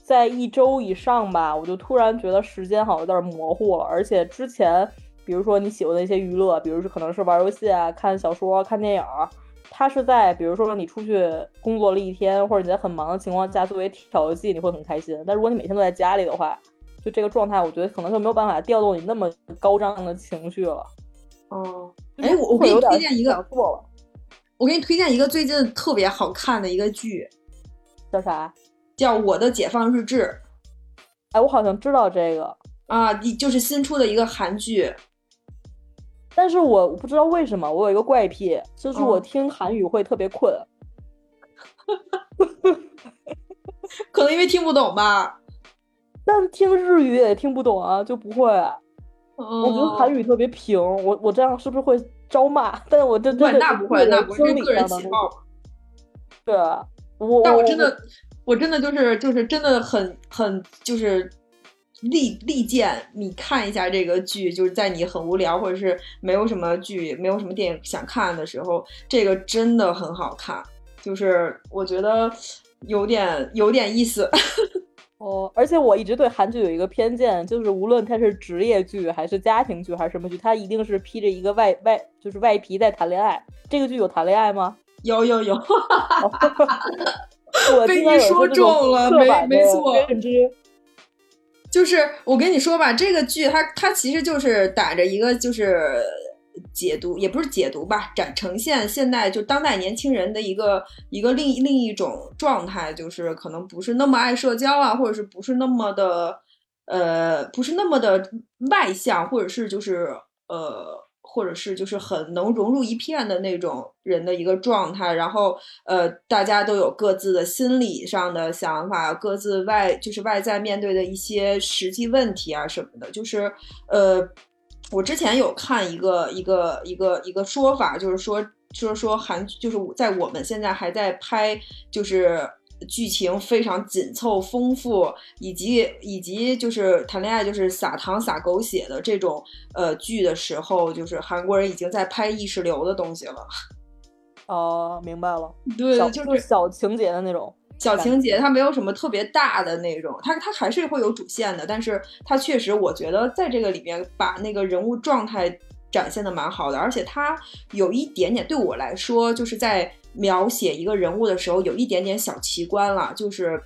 在一周以上吧，我就突然觉得时间好像有点模糊了，而且之前。比如说你喜欢的一些娱乐，比如说可能是玩游戏啊、看小说、看电影，它是在比如说你出去工作了一天，或者你在很忙的情况下作为调剂，你会很开心。但如果你每天都在家里的话，就这个状态，我觉得可能就没有办法调动你那么高涨的情绪了。哦，哎，我我给你推荐一个，我给你推荐一个最近特别好看的一个剧，叫啥？叫《我的解放日志》。哎，我好像知道这个啊，你就是新出的一个韩剧。但是我不知道为什么，我有一个怪癖，就是我听韩语会特别困，可能因为听不懂吧。但听日语也听不懂啊，就不会。我觉得韩语特别平，我我这样是不是会招骂？但是我这真的那不会，那不是个人喜好。对啊，我但我真的，我真的就是就是真的很很就是。力力荐你看一下这个剧，就是在你很无聊或者是没有什么剧、没有什么电影想看的时候，这个真的很好看。就是我觉得有点有点意思。哦，而且我一直对韩剧有一个偏见，就是无论它是职业剧还是家庭剧还是什么剧，它一定是披着一个外外就是外皮在谈恋爱。这个剧有谈恋爱吗？有有有。我 被你说中了，没没错。认知。就是我跟你说吧，这个剧它它其实就是打着一个就是解读，也不是解读吧，展呈现现代就当代年轻人的一个一个另另一种状态，就是可能不是那么爱社交啊，或者是不是那么的呃，不是那么的外向，或者是就是呃。或者是就是很能融入一片的那种人的一个状态，然后呃，大家都有各自的心理上的想法，各自外就是外在面对的一些实际问题啊什么的，就是呃，我之前有看一个一个一个一个说法，就是说说说韩就是在我们现在还在拍就是。剧情非常紧凑、丰富，以及以及就是谈恋爱就是撒糖撒狗血的这种呃剧的时候，就是韩国人已经在拍意识流的东西了。哦，明白了，对，就是小情节的那种小情节，它没有什么特别大的那种，它它还是会有主线的，但是它确实我觉得在这个里面把那个人物状态展现的蛮好的，而且它有一点点对我来说就是在。描写一个人物的时候，有一点点小奇观了，就是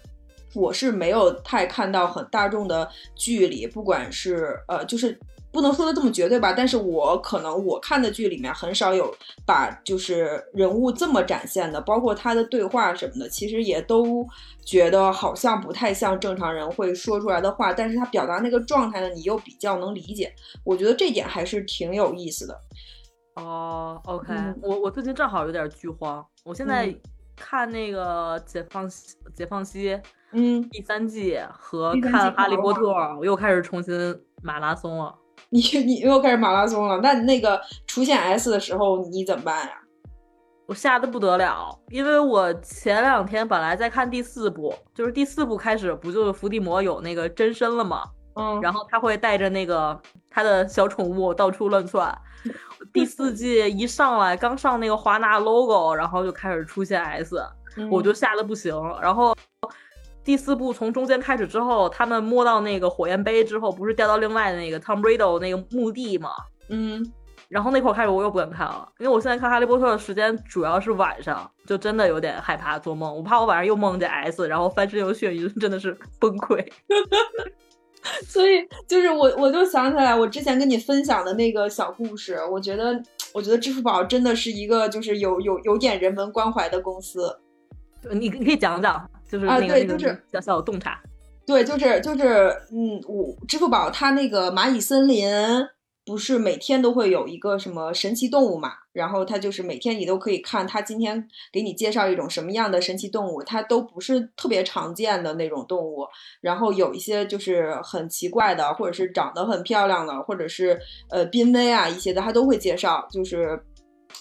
我是没有太看到很大众的剧里，不管是呃，就是不能说的这么绝对吧，但是我可能我看的剧里面很少有把就是人物这么展现的，包括他的对话什么的，其实也都觉得好像不太像正常人会说出来的话，但是他表达那个状态呢，你又比较能理解，我觉得这点还是挺有意思的。哦，OK，嗯我我最近正好有点剧荒，我现在嗯看那个《解放西解放西》嗯，第三季和看《哈利波特》，我又开始重新马拉松了。你你又开始马拉松了，那你那个出现 S 的时候你怎么办呀？我吓得不得了，因为我前两天本来在看第四部，就是第四部开始不就是伏地魔有那个真身了吗？嗯，然后他会带着那个他的小宠物到处乱窜。第四季一上来，刚上那个华纳 logo，然后就开始出现 S，嗯我就吓得不行。然后第四部从中间开始之后，他们摸到那个火焰杯之后，不是掉到另外的那个 Tom Riddle 那个墓地吗？嗯然后那会儿开始我又不敢看了，因为我现在看《哈利波特》的时间主要是晚上，就真的有点害怕做梦，我怕我晚上又梦见 S，然后翻身又眩晕，真的是崩溃。所以就是我，我就想起来我之前跟你分享的那个小故事，我觉得，我觉得支付宝真的是一个就是有有有点人文关怀的公司。你你可以讲讲，就是啊那个、那个对就是小小有洞察。对，就是就是，嗯，我支付宝它那个蚂蚁森林不是每天都会有一个什么神奇动物嘛？然后它就是每天你都可以看它今天给你介绍一种什么样的神奇动物，它都不是特别常见的那种动物，然后有一些就是很奇怪的，或者是长得很漂亮的，或者是呃濒危啊一些的，它都会介绍，就是。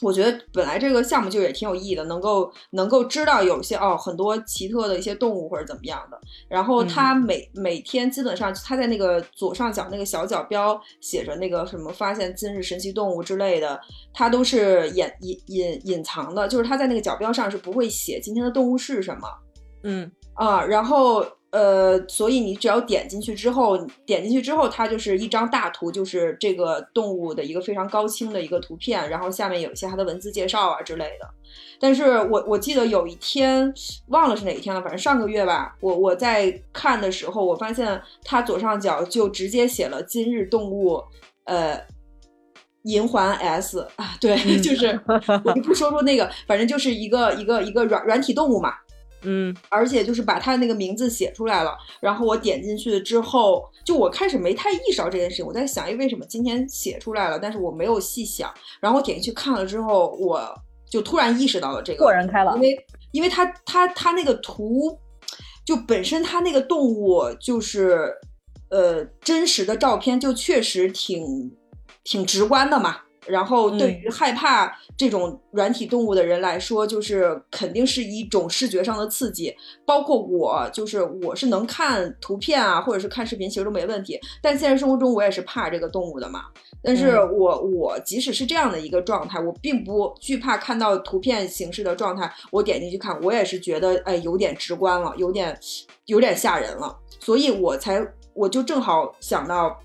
我觉得本来这个项目就也挺有意义的，能够能够知道有些哦很多奇特的一些动物或者怎么样的。然后他每、每天基本上他在那个左上角那个小角标写着那个什么发现今日神奇动物之类的，它都是隐隐隐隐藏的，就是他在那个角标上是不会写今天的动物是什么嗯啊。然后呃，所以你只要点进去之后，点进去之后，它就是一张大图，就是这个动物的一个非常高清的一个图片，然后下面有一些它的文字介绍啊之类的。但是我我记得有一天忘了是哪一天了，反正上个月吧，我我在看的时候，我发现它左上角就直接写了今日动物，呃。银环 S 啊，对，嗯就是 我就不说说那个，反正就是一个一个一个软软体动物嘛，嗯而且就是把他那个名字写出来了，然后我点进去之后，就我开始没太意识到这件事情，我在想，哎，为什么今天写出来了，但是我没有细想，然后我点进去看了之后，我就突然意识到了这个，豁然开朗因为因为他他他那个图，就本身他那个动物就是，呃，真实的照片就确实挺挺直观的嘛。然后对于害怕这种软体动物的人来说，就是肯定是一种视觉上的刺激。包括我，就是我是能看图片啊，或者是看视频，其实都没问题。但现实生活中，我也是怕这个动物的嘛。但是我我即使是这样的一个状态，我并不惧怕看到图片形式的状态。我点进去看，我也是觉得哎有点直观了，有点有点吓人了，所以我才我就正好想到。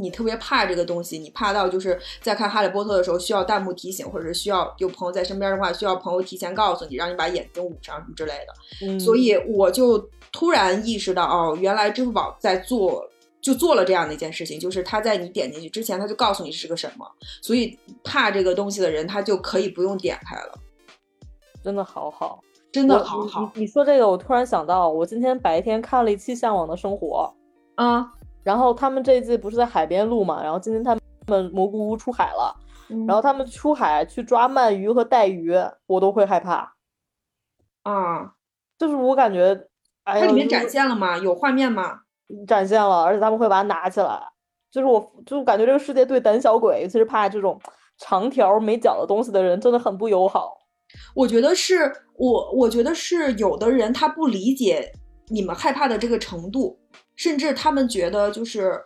你特别怕这个东西，你怕到就是在看《哈利波特》的时候需要弹幕提醒，或者是需要有朋友在身边的话，需要朋友提前告诉你，让你把眼睛捂上什么之类的。嗯，所以我就突然意识到，哦，原来支付宝在做，就做了这样的一件事情，就是他在你点进去之前，他就告诉你是个什么，所以怕这个东西的人，他就可以不用点开了，真的好好，真的好好你你说这个，我突然想到，我今天白天看了一期《向往的生活》，啊。然后他们这一季不是在海边录嘛，然后今天他们蘑菇屋出海了，嗯然后他们出海去抓鳗鱼和带鱼，我都会害怕，啊，就是我感觉，哎呀，它里面展现了吗？有画面吗？展现了，而且他们会把它拿起来，就是我就感觉这个世界对胆小鬼，尤其是怕这种长条没脚的东西的人，真的很不友好。我觉得是我，我觉得是有的人他不理解你们害怕的这个程度，甚至他们觉得就是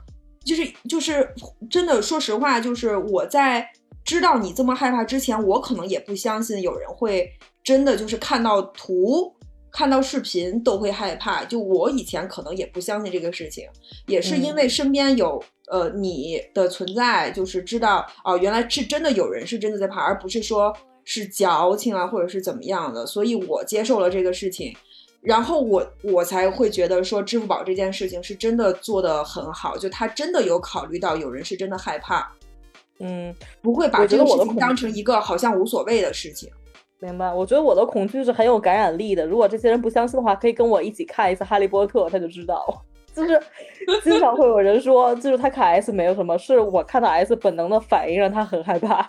就是就是真的，说实话，就是我在知道你这么害怕之前，我可能也不相信有人会真的就是看到图。看到视频都会害怕，就我以前可能也不相信这个事情，也是因为身边有、呃你的存在，就是知道哦、原来是真的有人是真的在怕，而不是说是矫情啊或者是怎么样的，所以我接受了这个事情。然后我我才会觉得说，支付宝这件事情是真的做得很好，就他真的有考虑到有人是真的害怕，嗯，不会把我这个事情当成一个好像无所谓的事情。明白。我觉得我的恐惧是很有感染力的。如果这些人不相信的话，可以跟我一起看一次《哈利波特》，他就知道。就是经常会有人说，就是他看 S 没有什么，是我看到 S 本能的反应让他很害怕。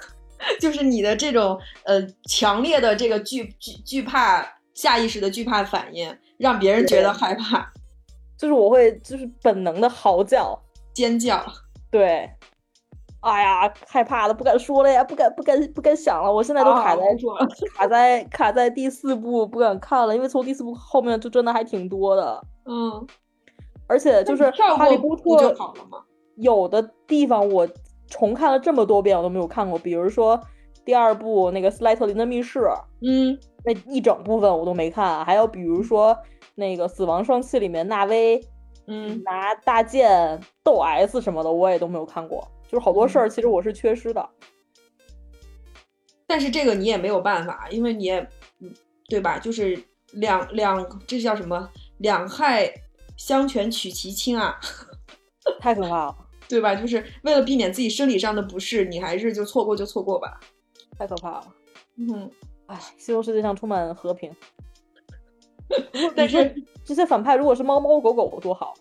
就是你的这种呃强烈的这个惧惧惧怕，下意识的惧怕反应，让别人觉得害怕，就是我会就是本能的嚎叫，尖叫。对，哎呀，害怕了，不敢说了呀，不敢不敢不敢想了，我现在都卡在、啊说了卡在卡在第四部，不敢看了，因为从第四部后面就真的还挺多的，嗯，而且就是哈利波特好了吗？有的地方我重看了这么多遍，我都没有看过，比如说第二部那个斯莱特林的密室，嗯那一整部分我都没看，还有比如说那个死亡双栖里面纳威嗯拿大剑斗 S 什么的，我也都没有看过，就是好多事儿其实我是缺失的。但是这个你也没有办法，因为你也，嗯对吧？就是两两，这叫什么？两害相权取其轻啊，太可怕了，对吧？就是为了避免自己生理上的不适，你还是就错过就错过吧。太可怕了！嗯，唉，西游世界上充满和平。但是，这些反派如果是猫猫狗狗多好。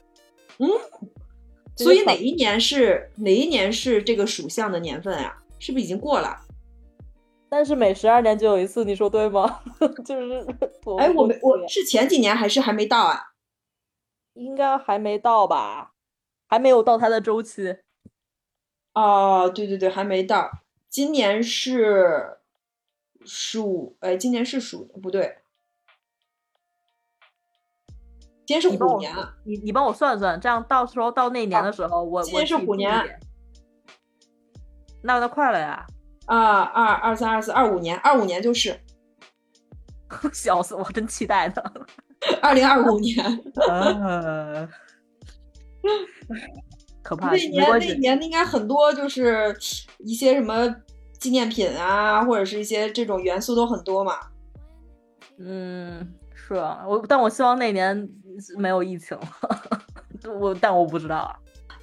嗯，所以哪一年是哪一年是这个属相的年份啊？是不是已经过了？但是每十二年就有一次，你说对吗？就是哎，我没，我我是前几年还是还没到啊？应该还没到吧？还没有到它的周期。哦，对对对，还没到。今年是属，哎，今年是鼠不对，今年是虎年啊。你你帮我算算，这样到时候到那年的时候，我今年是虎年。那那快了呀！啊，二二三二四二五年，二五年就是 笑死我，真期待呢。二零二五年。呃，可怕，那年那。年应该很多就是一些什么纪念品啊，或者是一些这种元素都很多嘛。嗯，是啊，我但我希望那年没有疫情。我但我不知道啊。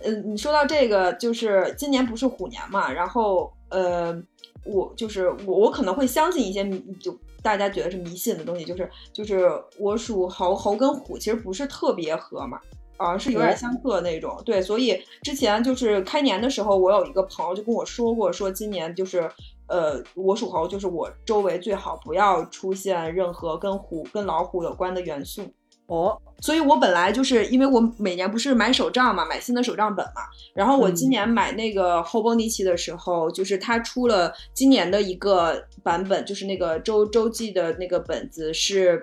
嗯，你说到这个，就是今年不是虎年嘛，然后呃，我就是我我可能会相信一些就大家觉得是迷信的东西，就是就是我属猴，猴跟虎其实不是特别合嘛。啊，是有点哦相克那种，对，所以之前就是开年的时候，我有一个朋友就跟我说过，说今年就是，呃，我属猴，就是我周围最好不要出现任何跟虎、跟老虎有关的元素。哦，所以我本来就是因为我每年不是买手账嘛，买新的手账本嘛，然后我今嗯。年买那个后波尼奇的时候，就是它出了今年的一个版本，就是那个周周记的那个本子是，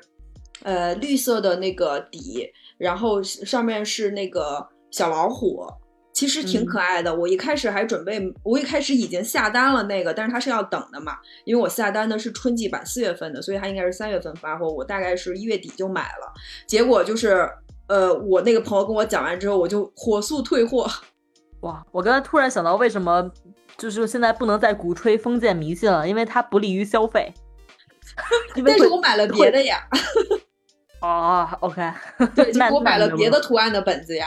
呃，绿色的那个底，然后上面是那个小老虎。其实挺可爱的，我一开始还准备，我一开始已经下单了那个，但是它是要等的嘛，因为我下单的是春季版四月份的，所以它应该是三月份发货，我大概是一月底就买了，结果就是，呃，我那个朋友跟我讲完之后，我就火速退货。哇！我刚才突然想到，为什么就是现在不能再鼓吹封建迷信了？因为它不利于消费。因为但是我买了别的呀，哦，OK，对，就那我买了别的图案的本子呀，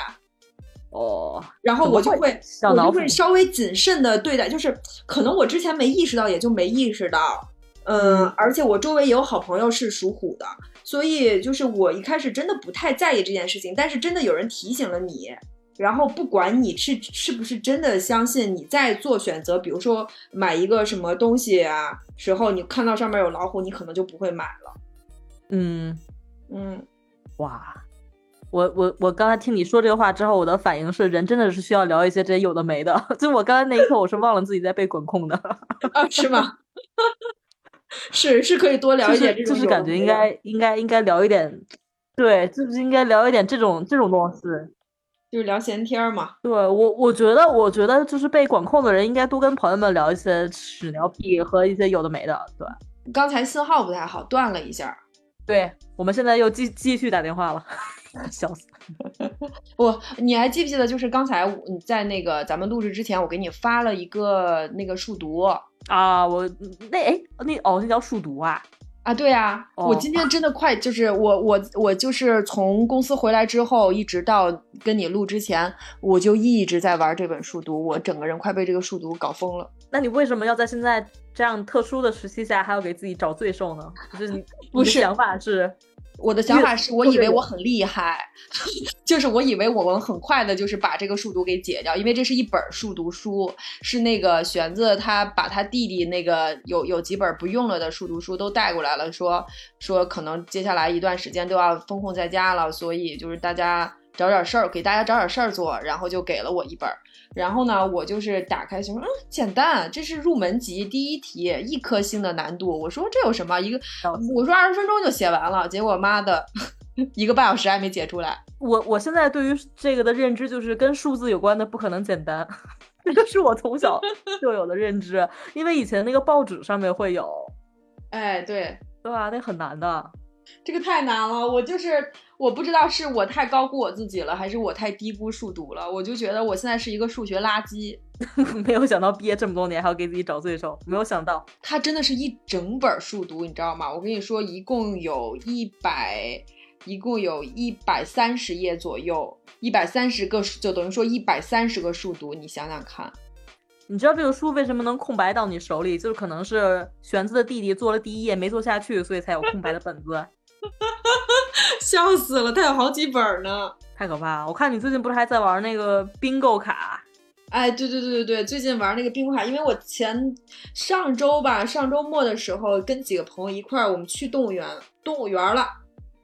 哦，然后我就会我就会稍微谨慎的对待，就是可能我之前没意识到，也就没意识到。嗯，嗯。而且我周围也有好朋友是属虎的，所以就是我一开始真的不太在意这件事情，但是真的有人提醒了你，然后不管你是是不是真的相信，你在做选择，比如说买一个什么东西啊时候，你看到上面有老虎，你可能就不会买了。嗯，嗯，哇！我我我刚才听你说这个话之后，我的反应是，人真的是需要聊一些这些有的没的。就我刚才那一刻，我是忘了自己在被管控的，啊，是吗？是是可以多聊就一点这种是就是感觉应该应该应该聊一点，对，就是应该聊一点这种这种东西。就是聊闲天儿嘛。对我，我觉得，我觉得就是被管控的人应该多跟朋友们聊一些屎尿屁和一些有的没的。对，刚才信号不太好，断了一下。对，我们现在又继继续打电话了，笑死。不，你还记不记得，就是刚才在那个咱们录制之前，我给你发了一个那个数独啊，我那哎那哦，那叫数独啊。啊，对呀、我哦今天真的快，就是我我我就是从公司回来之后，一直到跟你录之前，我就一直在玩这本数独，我整个人快被这个数独搞疯了。那你为什么要在现在这样特殊的时期下，还要给自己找罪受呢？就是你 不是你的想法是，我的想法是我以为我很厉害，就是我以为我们很快的，就是把这个数独给解掉，因为这是一本数独书，是那个玄子他把他弟弟那个有有几本不用了的数独书都带过来了，说说可能接下来一段时间都要封控在家了，所以就是大家找点事儿，给大家找点事儿做，然后就给了我一本儿。然后呢，我就是打开就说，嗯，简单，这是入门级第一题，一颗星的难度。我说这有什么？一个我说二十分钟就写完了，结果妈的，一个半小时还没解出来。我我现在对于这个的认知就是跟数字有关的不可能简单，这个是我从小 就有的认知，因为以前那个报纸上面会有，哎，对，对吧？那很难的。这个太难了，我就是我不知道是我太高估我自己了，还是我太低估数独了。我就觉得我现在是一个数学垃圾。没有想到毕业这么多年还要给自己找罪受，没有想到。它真的是一整本数独，你知道吗？我跟你说，一共有一百，一共有一百三十页左右，一百三十个数，就等于说一百三十个数独，你想想看。你知道这个书为什么能空白到你手里？就是可能是玄子的弟弟做了第一页没做下去，所以才有空白的本子。笑死了，他有好几本呢。太可怕了！我看你最近不是还在玩那个冰购卡？哎，对对对对对，最近玩那个冰卡，因为我前上周吧，上周末的时候跟几个朋友一块儿，我们去动物园，动物园了，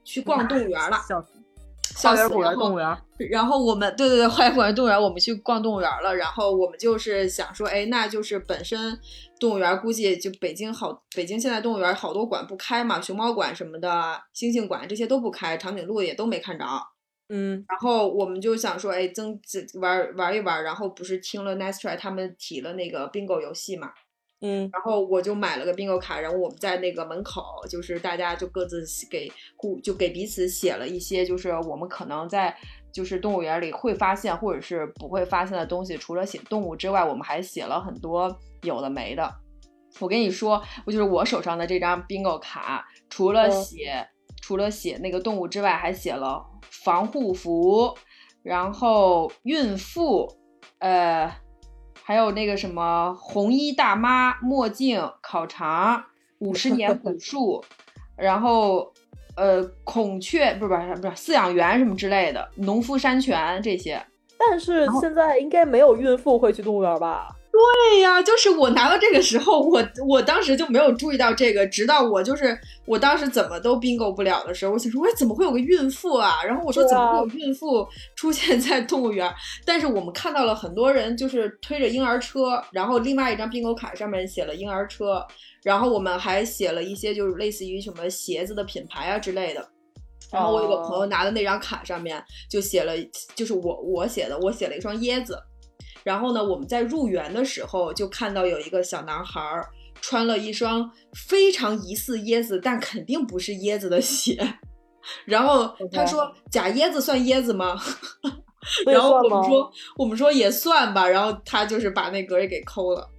去逛动物园了，笑死！笑死花园果园动物园。然后我们对对对，花园公园动物园，我们去逛动物园了。然后我们就是想说，哎，那就是本身动物园估计就北京好，北京现在动物园好多馆不开嘛，熊猫馆什么的、猩猩馆这些都不开，长颈鹿也都没看着。嗯然后我们就想说，哎，增这玩玩一玩。然后不是听了 Nice Try 他们提了那个 bingo 游戏嘛，嗯然后我就买了个 bingo 卡，然后我们在那个门口，就是大家就各自给互就给彼此写了一些，就是我们可能在就是动物园里会发现或者是不会发现的东西。除了写动物之外，我们还写了很多有的没的。我跟你说，我就是我手上的这张 bingo 卡，除了嗯写、除了写那个动物之外，还写了防护服，然后孕妇，呃，还有那个什么红衣大妈、墨镜、烤肠、五十年 古树，然后呃孔雀不是不是不是饲养员什么之类的，农夫山泉这些。但是现在应该没有孕妇会去动物园吧？对呀，就是我拿到这个时候，我我当时就没有注意到这个，直到我就是我当时怎么都 bingo 不了的时候，我想说，喂，怎么会有个孕妇啊？然后我说，怎么会有孕妇 出现在动物园？但是我们看到了很多人就是推着婴儿车，然后另外一张 bingo 卡上面写了婴儿车，然后我们还写了一些就是类似于什么鞋子的品牌啊之类的。然后我有个朋友拿的那张卡上面就写了，就是我我写的，我写了一双椰子。然后呢，我们在入园的时候就看到有一个小男孩儿穿了一双非常疑似椰子，但肯定不是椰子的鞋。然后他说：“假椰子算椰子吗？” 然后我们说：“我们说也算吧。”然后他就是把那格儿给抠了。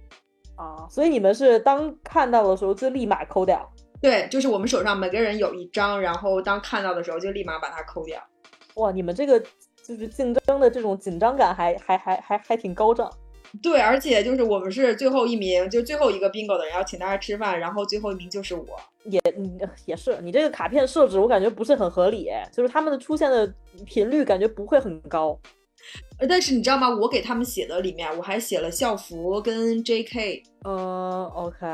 啊，所以你们是当看到的时候就立马抠掉。对，就是我们手上每个人有一张，然后当看到的时候就立马把它抠掉。哇，你们这个就是竞争的这种紧张感还还还还还挺高涨。对，而且就是我们是最后一名，就最后一个 bingo 的人要请大家吃饭，然后最后一名就是我。也嗯也是，你这个卡片设置我感觉不是很合理，就是他们的出现的频率感觉不会很高。呃，但是你知道吗？我给他们写的里面，我还写了校服跟 J.K。嗯，OK。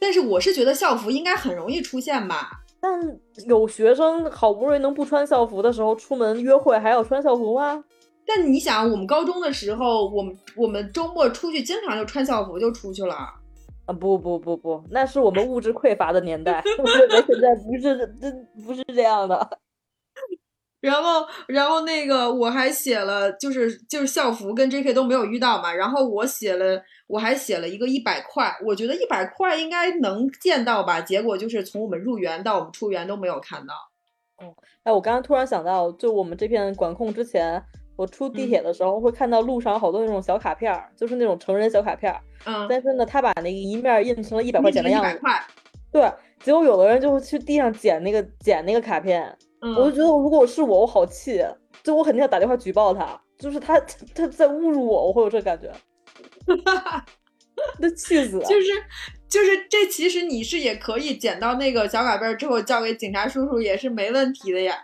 但是我是觉得校服应该很容易出现吧。但有学生好不容易能不穿校服的时候出门约会，还要穿校服吗？但你想，我们高中的时候，我们我们周末出去经常就穿校服就出去了。啊不不不不，那是我们物质匮乏的年代，我觉得现在不是这不是这样的。然后，然后那个我还写了，就是就是校服跟 J.K 都没有遇到嘛。然后我写了，我还写了一个一百块，我觉得一百块应该能见到吧。结果就是从我们入园到我们出园都没有看到。哦哎，我刚刚突然想到，就我们这片管控之前，我出地铁的时候会看到路上好多那种小卡片儿，就是那种成人小卡片儿。嗯，但是呢，他把那个一面印成了一百块钱的样子。一百块。对，结果有的人就会去地上捡那个捡那个卡片，嗯，我就觉得如果我是我，我好气，就我肯定要打电话举报他，就是他他在侮辱我，我会有这感觉，那气死了。就是就是这其实你是也可以捡到那个小卡片之后交给警察叔叔也是没问题的呀。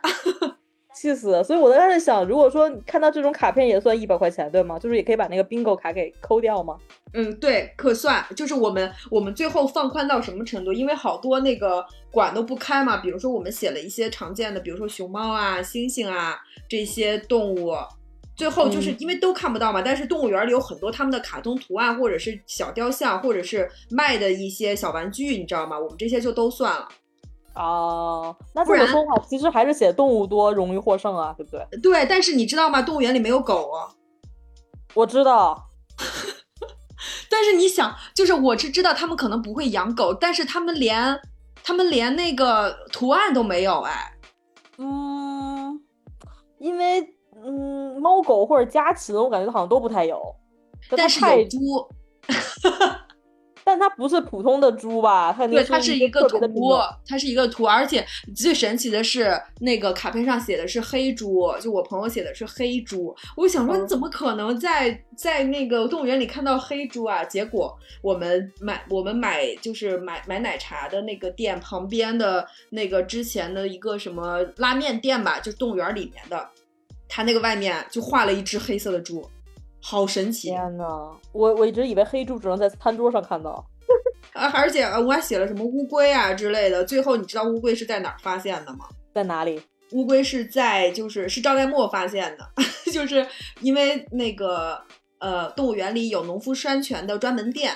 气死了！所以我在在想，如果说看到这种卡片也算一百块钱，对吗？就是也可以把那个 bingo 卡给抠掉吗？嗯，对，可算。就是我们我们最后放宽到什么程度？因为好多那个馆都不开嘛，比如说我们写了一些常见的，比如说熊猫啊、猩猩啊这些动物。最后就是嗯因为都看不到嘛，但是动物园里有很多他们的卡通图案，或者是小雕像，或者是卖的一些小玩具，你知道吗？我们这些就都算了。哦，那这么说话，其实还是写动物多容易获胜啊，对不对？对，但是你知道吗？动物园里没有狗啊。我知道，但是你想，就是我是知道他们可能不会养狗，但是他们连他们连那个图案都没有，哎，嗯，因为嗯，猫狗或者家禽，我感觉好像都不太有，但是它太有猪，但它不是普通的猪吧？它对，它是一一个图它是一个图，而且最神奇的是，那个卡片上写的是黑猪，就我朋友写的是黑猪。我想说，嗯你怎么可能在在那个动物园里看到黑猪啊？结果我们买我们买就是买买奶茶的那个店旁边的那个之前的一个什么拉面店吧，就动物园里面的，它那个外面就画了一只黑色的猪，好神奇。天呐，我我一直以为黑猪只能在餐桌上看到。啊，而且呃我还写了什么乌龟啊之类的。最后你知道乌龟是在哪儿发现的吗？在哪里？乌龟是在就是是赵代沫发现的，就是因为那个呃动物园里有农夫山泉的专门店，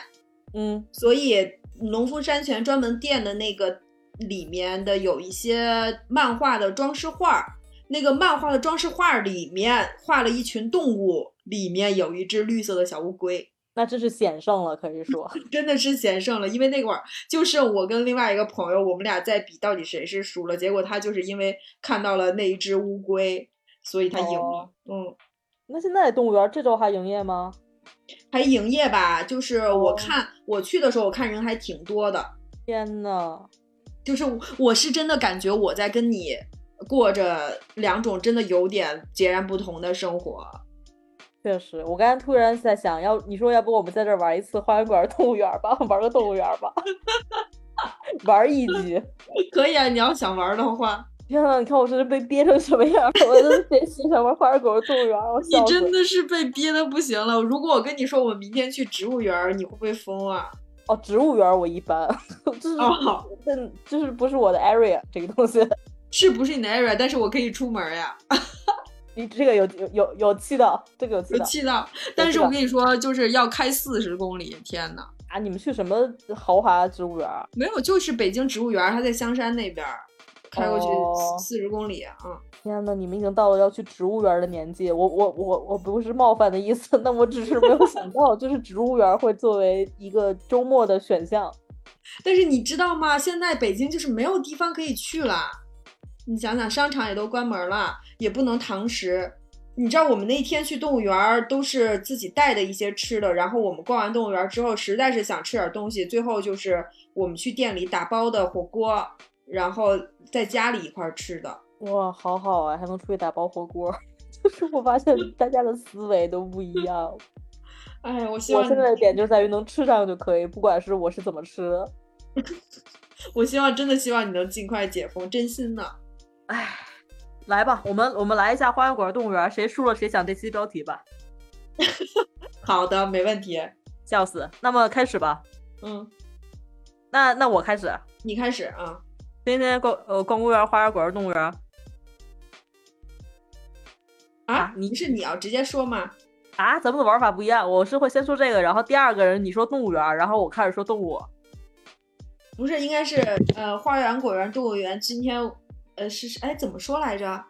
嗯，所以农夫山泉专门店的那个里面的有一些漫画的装饰画，那个漫画的装饰画里面画了一群动物，里面有一只绿色的小乌龟。那真是险胜了，可以说。真的是险胜了，因为那会儿就剩我跟另外一个朋友，我们俩在比到底谁是输了。结果他就是因为看到了那一只乌龟，所以他赢了。哦嗯，那现在动物园这周还营业吗？还营业吧？就是我哦看、我去的时候，我看人还挺多的。天呐，就是我是真的感觉我在跟你过着两种真的有点截然不同的生活。确实，我刚才突然在想，要你说要不我们在这儿玩一次花园馆动物园吧，玩个动物园吧，玩一 局。可以啊，你要想玩的话，天呐，你看我这是被憋成什么样了？我真是贼心想玩花园馆动物园，我你。真的是被憋的不行了。如果我跟你说我们明天去植物园，你会不会疯啊？哦，植物园我一般，就是哦但就是不是我的 area 这个东西。是不是你的 area？但是我可以出门呀。你这个有有有有气的，这个有气有气到，但是我跟你说，就是要开四十公里，天呐，啊！你们去什么豪华植物园？没有，就是北京植物园，它在香山那边儿，开过去哦四十公里，嗯，天呐，你们已经到了要去植物园的年纪，我我我我不是冒犯的意思，那我只是没有想到，就是植物园会作为一个周末的选项。但是你知道吗？现在北京就是没有地方可以去了，你想想，商场也都关门了，也不能堂食。你知道我们那天去动物园儿都是自己带的一些吃的，然后我们逛完动物园儿之后，实在是想吃点东西，最后就是我们去店里打包的火锅，然后在家里一块儿吃的。哇，好好啊，还能出去打包火锅。就是我发现大家的思维都不一样。哎，我希望我现在的点就在于能吃上就可以，不管是我是怎么吃的。我希望真的希望你能尽快解封，真心的。唉，来吧，我们我们来一下花园馆动物园，谁输了谁想这期标题吧。好的，没问题。笑死！那么开始吧。嗯，那那我开始。你开始啊。今天逛呃逛公园，花园馆动物园。啊啊，你是你要直接说吗？啊，咱们的玩法不一样，我是会先说这个，然后第二个人你说动物园，然后我开始说动物。不是，应该是呃，花园、果园、动物园。今天呃是是哎，怎么说来着？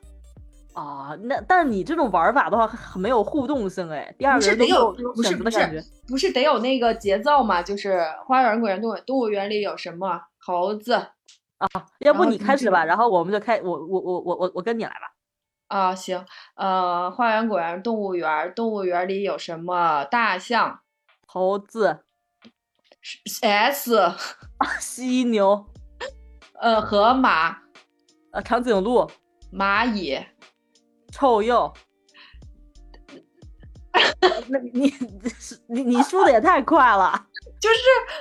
啊，那但你这种玩法的话很没有互动性哎，第二个是得有不是不是。不是得有那个节奏嘛？就是花园、果园、动物动物园里有什么猴子啊要不你开始吧，然后我们就开，我我我我我我跟你来吧。啊？行，呃，花园、果园、动物园，动物园里有什么大象猴子、S 犀牛、呃，河马，呃，长颈鹿，蚂蚁，臭鼬。那你你你输的也太快了。就是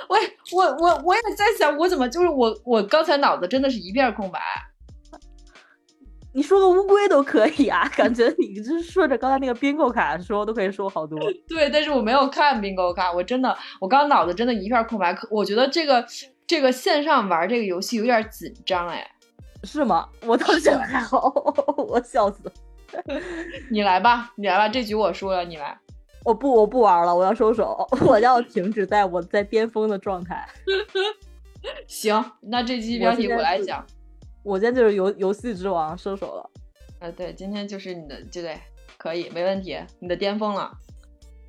我我我我也在想，我怎么就是我我刚才脑子真的是一片空白。你说个乌龟都可以啊，感觉你就是顺着刚才那个 bingo 卡说都可以说好多。对，但是我没有看 bingo 卡，我真的我刚脑子真的一片空白。可我觉得这个这个线上玩这个游戏有点紧张哎。是吗？我倒是觉得还好，我笑死。你来吧，你来吧，这局我输了，你来。我不，我不玩了，我要收手，我要停止在我在巅峰的状态。行，那这期标题我来讲。我今天就是游游戏之王，收手了。啊，对，今天就是你的，就对，可以，没问题，你的巅峰了。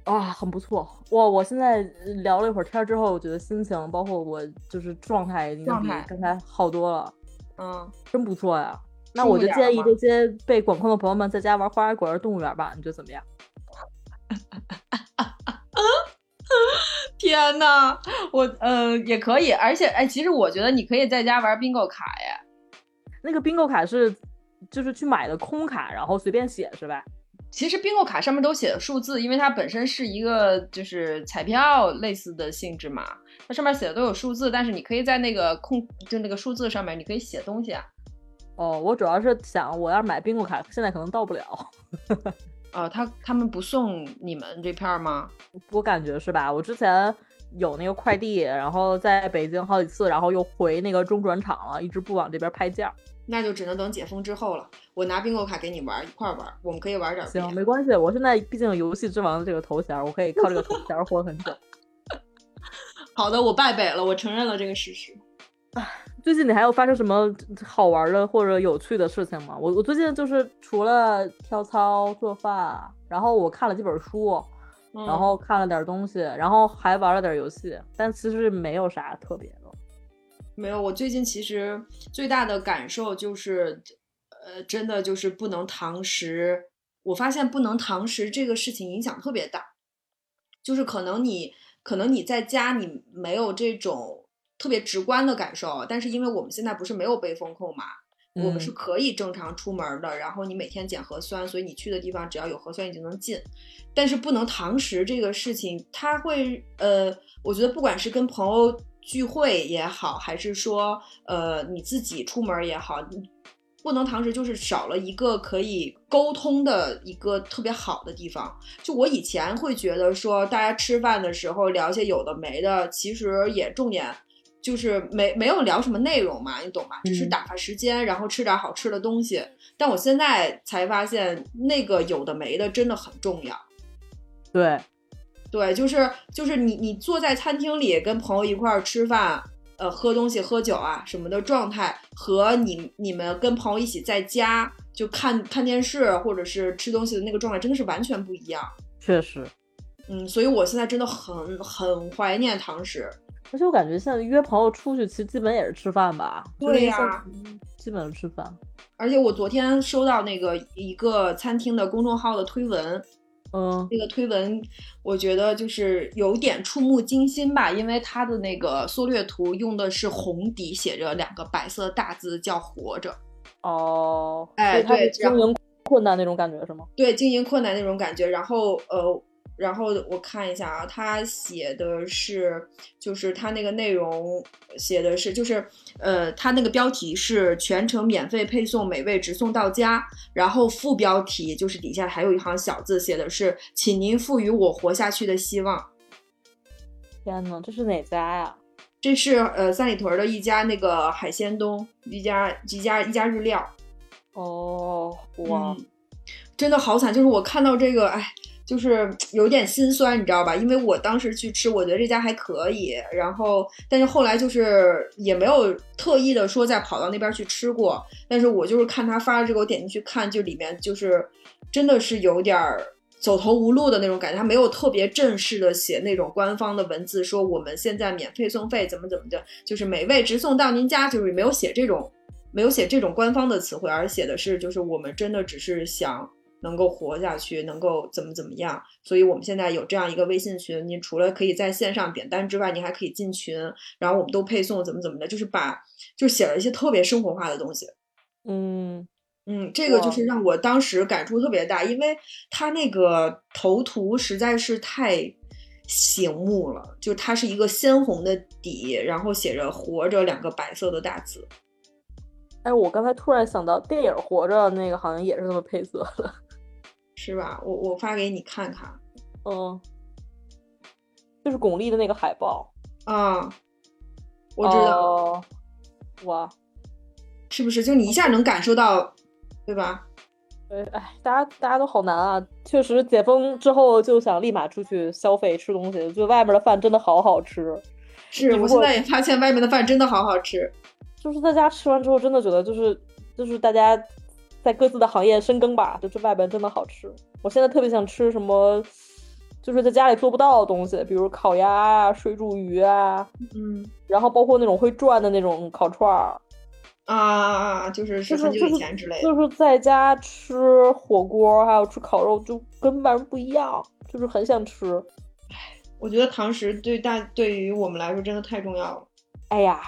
啊，很不错。哇，我现在聊了一会儿天之后，我觉得心情，包括我就是状态，已经比刚才好多了。嗯，真不错呀。那我就建议这些被管控的朋友们在家玩《花儿果儿动物园》吧，你觉得怎么样？天呐，我呃也可以，而且哎，其实我觉得你可以在家玩 bingo 卡耶。那个 bingo 卡是就是去买的空卡，然后随便写是吧？其实冰购卡上面都写的数字，因为它本身是一个就是彩票类似的性质嘛，它上面写的都有数字，但是你可以在那个空就那个数字上面你可以写东西啊。哦，我主要是想我要是买冰购卡，现在可能到不了。哦，他他们不送你们这片吗？我感觉是吧？我之前有那个快递，然后在北京好几次，然后又回那个中转场了，一直不往这边派件。那就只能等解封之后了。我拿冰购卡给你玩，一块玩，我们可以玩点。行，没关系，我现在毕竟游戏之王的这个头衔，我可以靠这个头衔活很久。好的，我败北了，我承认了这个事实。最近你还有发生什么好玩的或者有趣的事情吗？我我最近就是除了跳操、做饭，然后我看了几本书，然后看了点东西，然后还玩了点游戏，但其实没有啥特别的。没有，我最近其实最大的感受就是，呃，真的就是不能堂食。我发现不能堂食这个事情影响特别大，就是可能你可能你在家你没有这种。特别直观的感受，但是因为我们现在不是没有被封控嘛，我们是可以正常出门的。然后你每天检核酸，所以你去的地方只要有核酸你就能进。但是不能堂食这个事情，它会呃，我觉得不管是跟朋友聚会也好，还是说呃你自己出门也好，不能堂食就是少了一个可以沟通的一个特别好的地方。就我以前会觉得说，大家吃饭的时候聊些有的没的，其实也重点。就是没没有聊什么内容嘛，你懂吧？只是打发时间，然后吃点好吃的东西。但我现在才发现，那个有的没的真的很重要。对，对，就是就是你你坐在餐厅里跟朋友一块儿吃饭，呃，喝东西喝酒啊什么的状态，和你你们跟朋友一起在家就看看电视或者是吃东西的那个状态，真的是完全不一样。确实，嗯，所以我现在真的很很怀念堂食。而且我感觉现在约朋友出去，其实基本也是吃饭吧。对呀，基本是吃饭。而且我昨天收到那个一个餐厅的公众号的推文，嗯，那个推文我觉得就是有点触目惊心吧，因为它的那个缩略图用的是红底，写着两个白色大字叫“活着”。哦，哎，对，经营困难那种感觉是吗？对，经营困难那种感觉。然后，呃。然后我看一下啊，他写的是，就是他那个内容写的是，就是呃，他那个标题是全程免费配送，美味直送到家。然后副标题就是底下还有一行小字，写的是，请您赋予我活下去的希望。天呐，这是哪家呀？这是呃三里屯的一家那个海鲜东，一家一家一家日料。哦，哇，真的好惨，就是我看到这个，哎。就是有点心酸，你知道吧？因为我当时去吃，我觉得这家还可以，然后但是后来就是也没有特意的说再跑到那边去吃过，但是我就是看他发了这个，我点进去看，就里面就是真的是有点走投无路的那种感觉，他没有特别正式的写那种官方的文字，说我们现在免费送费怎么怎么的，就是美味直送到您家，就是没有写这种没有写这种官方的词汇，而写的是就是我们真的只是想。能够活下去，能够怎么怎么样。所以我们现在有这样一个微信群，您除了可以在线上点单之外，您还可以进群，然后我们都配送怎么怎么的，就是把就写了一些特别生活化的东西。嗯嗯，这个就是让我当时感触特别大，因为他那个头图实在是太醒目了，就它是一个鲜红的底，然后写着“活着”两个白色的大字。哎，我刚才突然想到，电影《活着》那个好像也是这么配色的，是吧？我我发给你看看。嗯，就是巩俐的那个海报啊，我知道。哦、哇，是不是？就你一下能感受到，对吧？对，哎，大家大家都好难啊！确实，解封之后就想立马出去消费吃东西，就外面的饭真的好好吃。是我现在也发现外面的饭真的好好吃。就是在家吃完之后，真的觉得就是就是大家在各自的行业深耕吧，就这外边真的好吃。我现在特别想吃什么，就是在家里做不到的东西，比如烤鸭啊、水煮鱼啊，嗯，然后包括那种会转的那种烤串儿啊，就是是很久以前之类的。就是在家吃火锅还有吃烤肉，就跟外面不一样，就是很想吃。唉，我觉得堂食对大对于我们来说真的太重要了。哎呀。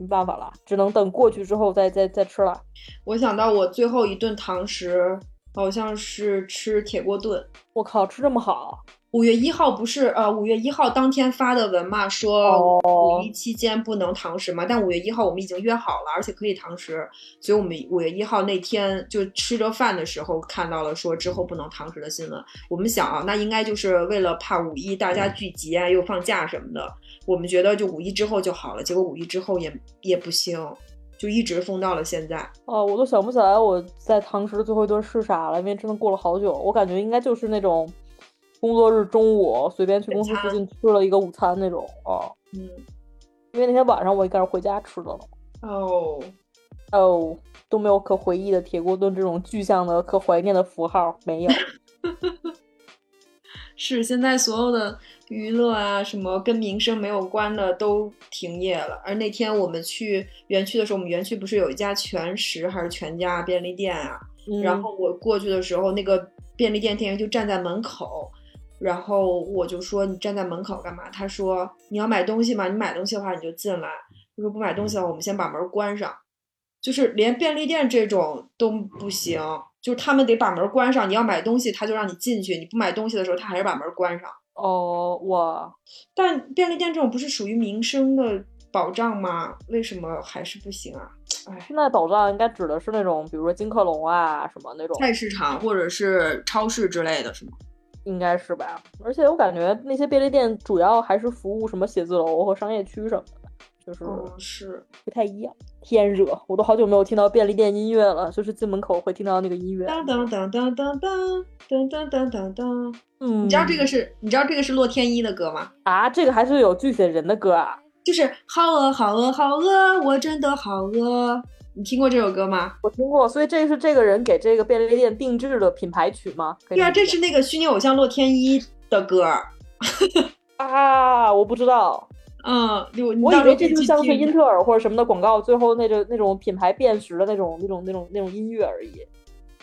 没办法了，只能等过去之后再再再吃了。我想到我最后一顿堂食好像是吃铁锅炖，我靠，吃这么好！五月一号不是呃五月一号当天发的文嘛，说五一期间不能堂食嘛，但五月一号我们已经约好了，而且可以堂食，所以我们五月一号那天就吃着饭的时候看到了说之后不能堂食的新闻。我们想啊，那应该就是为了怕五一大家聚集啊，又放假什么的。我们觉得就五一之后就好了，结果五一之后也也不行，就一直封到了现在。哦，我都想不起来我在堂食的最后一顿是啥了，因为真的过了好久。我感觉应该就是那种工作日中午随便去公司附近吃了一个午餐那种。哦，嗯，因为那天晚上我应该是回家吃的了。哦，哦，都没有可回忆的铁锅炖这种具象的可怀念的符号，没有。是现在所有的娱乐啊，什么跟民生没有关的都停业了。而那天我们去园区的时候，我们园区不是有一家全食还是全家便利店啊？嗯、然后我过去的时候，那个便利店店员就站在门口，然后我就说：“你站在门口干嘛？”他说：“你要买东西吗？你买东西的话你就进来。如果不买东西的话，我们先把门关上。”就是连便利店这种都不行。就是他们得把门关上，你要买东西，他就让你进去；你不买东西的时候，他还是把门关上。哦，我！但便利店这种不是属于民生的保障吗？为什么还是不行啊？哎，现在保障应该指的是那种，比如说金客隆啊什么那种菜市场或者是超市之类的是吗？应该是吧。而且我感觉那些便利店主要还是服务什么写字楼和商业区什么的。就是是不太一样，天热，我都好久没有听到便利店音乐了。就是进门口会听到那个音乐，当当当当当当当当当当当。嗯，你知道这个是？你知道这个是洛天依的歌吗？啊，这个还是有具体的人的歌啊。就是好饿，好饿，好饿，我真的好饿。你听过这首歌吗？我听过，所以这是这个人给这个便利店定制的品牌曲吗？对啊，这是那个虚拟偶像洛天依的歌。啊，我不知道。嗯，我以为这就像是英特尔或者什么的广告，最后那个那种品牌辨识的那种、那种、那种、那种音乐而已。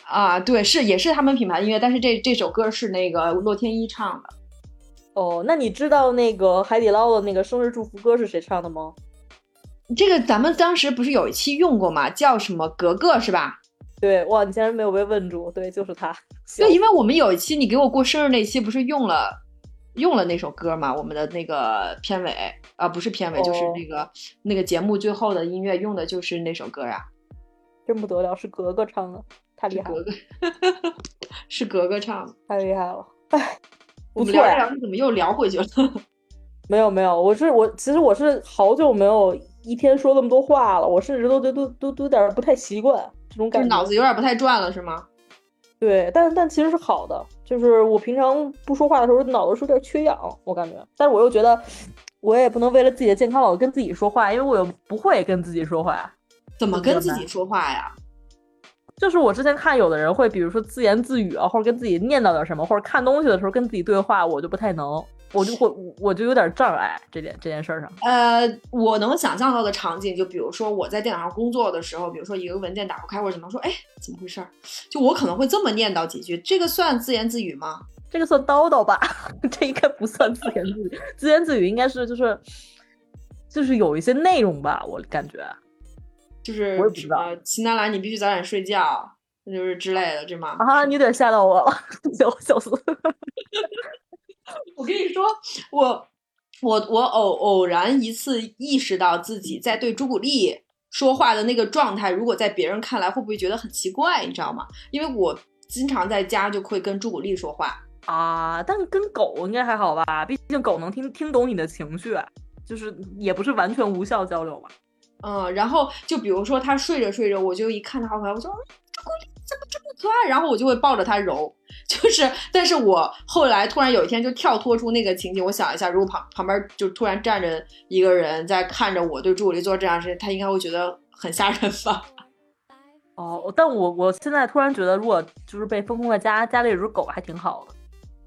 啊，对，是也是他们品牌音乐，但是这这首歌是那个洛天依唱的。哦，那你知道那个海底捞的那个生日祝福歌是谁唱的吗？这个咱们当时不是有一期用过吗？叫什么格格是吧？对，哇，你竟然没有被问住，对，就是他。对，因为我们有一期你给我过生日那期不是用了用了那首歌嘛？我们的那个片尾啊，不是片尾，就是那个、哦、那个节目最后的音乐用的就是那首歌呀、啊。真不得了，是格格唱的，太厉害了。格格 是格格唱的，太厉害了。哎，我们聊着聊着怎么又聊回去了？没有没有，我是我，其实我是好久没有一天说那么多话了，我甚至都都都都都有点不太习惯这种感觉，脑子有点不太转了，是吗？对，但但其实是好的，就是我平常不说话的时候，脑子是有点缺氧，我感觉，但是我又觉得，我也不能为了自己的健康老跟自己说话，因为我又不会跟自己说话。怎么跟自己说话呀？就是我之前看有的人会，比如说自言自语啊，或者跟自己念叨点什么，或者看东西的时候跟自己对话，我就不太能。我就会我就有点障碍这件这件事儿上。呃，我能想象到的场景，就比如说我在电脑上工作的时候，比如说一个文件打不开或者怎么说，哎，怎么回事儿？就我可能会这么念叨几句，这个算自言自语吗？这个算叨叨吧，这应该不算自言自语。自言自语应该是就是就是有一些内容吧，我感觉。就是我也不知道秦南兰，你必须早点睡觉，就是之类的，对吗？啊，你有点吓到我了，笑笑死。我跟你说，我我我偶偶然一次意识到自己在对朱古力说话的那个状态，如果在别人看来会不会觉得很奇怪？你知道吗？因为我经常在家就会跟朱古力说话。啊，但是跟狗应该还好吧？毕竟狗能听听懂你的情绪，就是也不是完全无效交流嘛。嗯，然后就比如说他睡着睡着，我就一看他好可爱，我说哎朱古力怎么这么可爱？然后我就会抱着它揉，就是，但是我后来突然有一天就跳脱出那个情景，我想一下，如果旁旁边就突然站着一个人在看着我对朱古力做这样事情，他应该会觉得很吓人吧？哦，但我我现在突然觉得，如果就是被封控在家，家里有只狗还挺好的。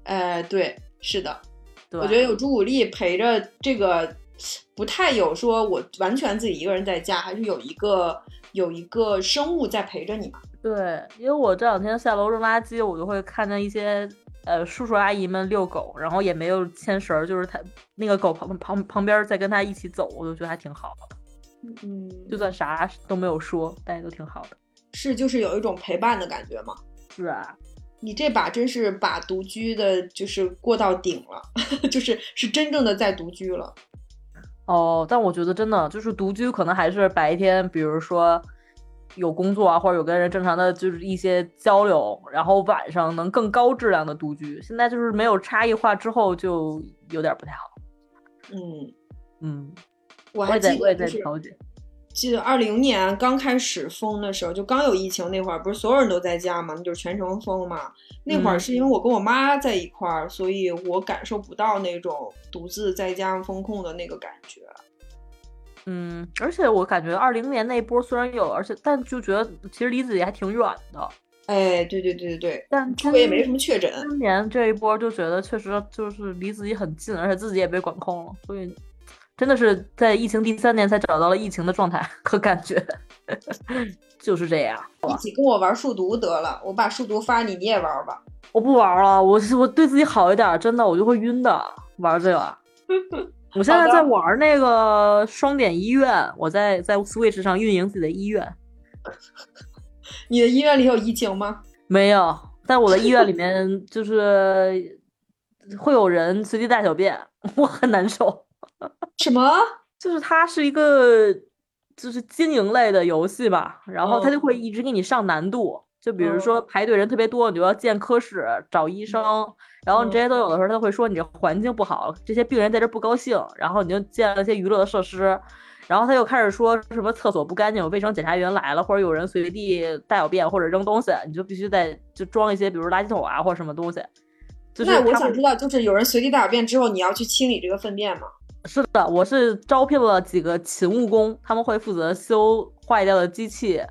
呃，对，是的，对，我觉得有朱古力陪着这个，不太有说我完全自己一个人在家，还是有一个有一个生物在陪着你嘛。对，因为我这两天下楼扔垃圾，我就会看见一些呃叔叔阿姨们遛狗，然后也没有牵绳儿，就是他那个狗旁旁旁边在跟他一起走，我就觉得还挺好的。嗯，就算啥都没有说，大家都挺好的。是就是有一种陪伴的感觉嘛。是啊，你这把真是把独居的，就是过到顶了，就是是真正的在独居了。哦，但我觉得真的就是独居，可能还是白天，比如说有工作啊，或者有跟人正常的就是一些交流，然后晚上能更高质量的独居。现在就是没有差异化之后，就有点不太好。嗯，嗯，我还记得就是在调节。记得二零年刚开始封的时候，就刚有疫情那会儿，不是所有人都在家嘛，那就是全程封嘛。那会儿嗯是因为我跟我妈在一块儿，所以我感受不到那种独自在家封控的那个感觉。嗯，而且我感觉二零年那一波虽然有，而且但就觉得其实离自己还挺远的。哎，对对对对对，但周围也没什么确诊。今年这一波就觉得确实就是离自己很近，而且自己也被管控了，所以真的是在疫情第三年才找到了疫情的状态和感觉，就是这样。一起跟我玩数独得了，我把数独发你，你也玩吧。我不玩了，我是我对自己好一点，真的我就会晕的。玩这个，我现在在玩那个双点医院，我在在 Switch 上运营自己的医院，你的医院里有疫情吗？没有，但我的医院里面 就是会有人随地大小便，我很难受。什么？就是它是一个就是经营类的游戏吧，然后它就会一直给你上难度，就比如说排队人特别多，你就要见科室找医生，然后你这些都有的时候他会说你这环境不好，这些病人在这不高兴，然后你就建了一些娱乐的设施。然后他又开始说什么厕所不干净，有卫生检查员来了，或者有人随地大小便或者扔东西，你就必须得就装一些，比如垃圾桶啊或者什么东西。就是那我想知道，就是有人随地大小便之后，你要去清理这个粪便吗？是的，我是招聘了几个勤务工，他们会负责修坏掉的机器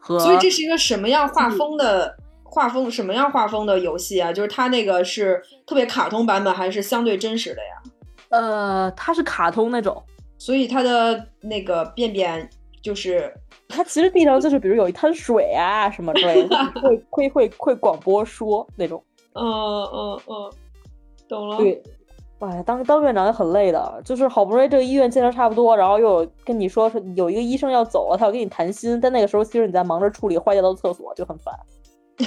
和。所以这是一个什么样画风的画风？什么样画风的游戏啊？就是它那个是特别卡通版本，还是相对真实的呀？呃，它是卡通那种，所以它的那个便便就是它其实地上就是比如有一滩水啊什么之类的，会 会会会广播说那种。嗯嗯嗯，懂了。对，哎，当当院长也很累的，就是好不容易这个医院建设差不多，然后又有跟你说是有一个医生要走了，他要跟你谈心，但那个时候其实你在忙着处理坏掉的厕所，就很烦。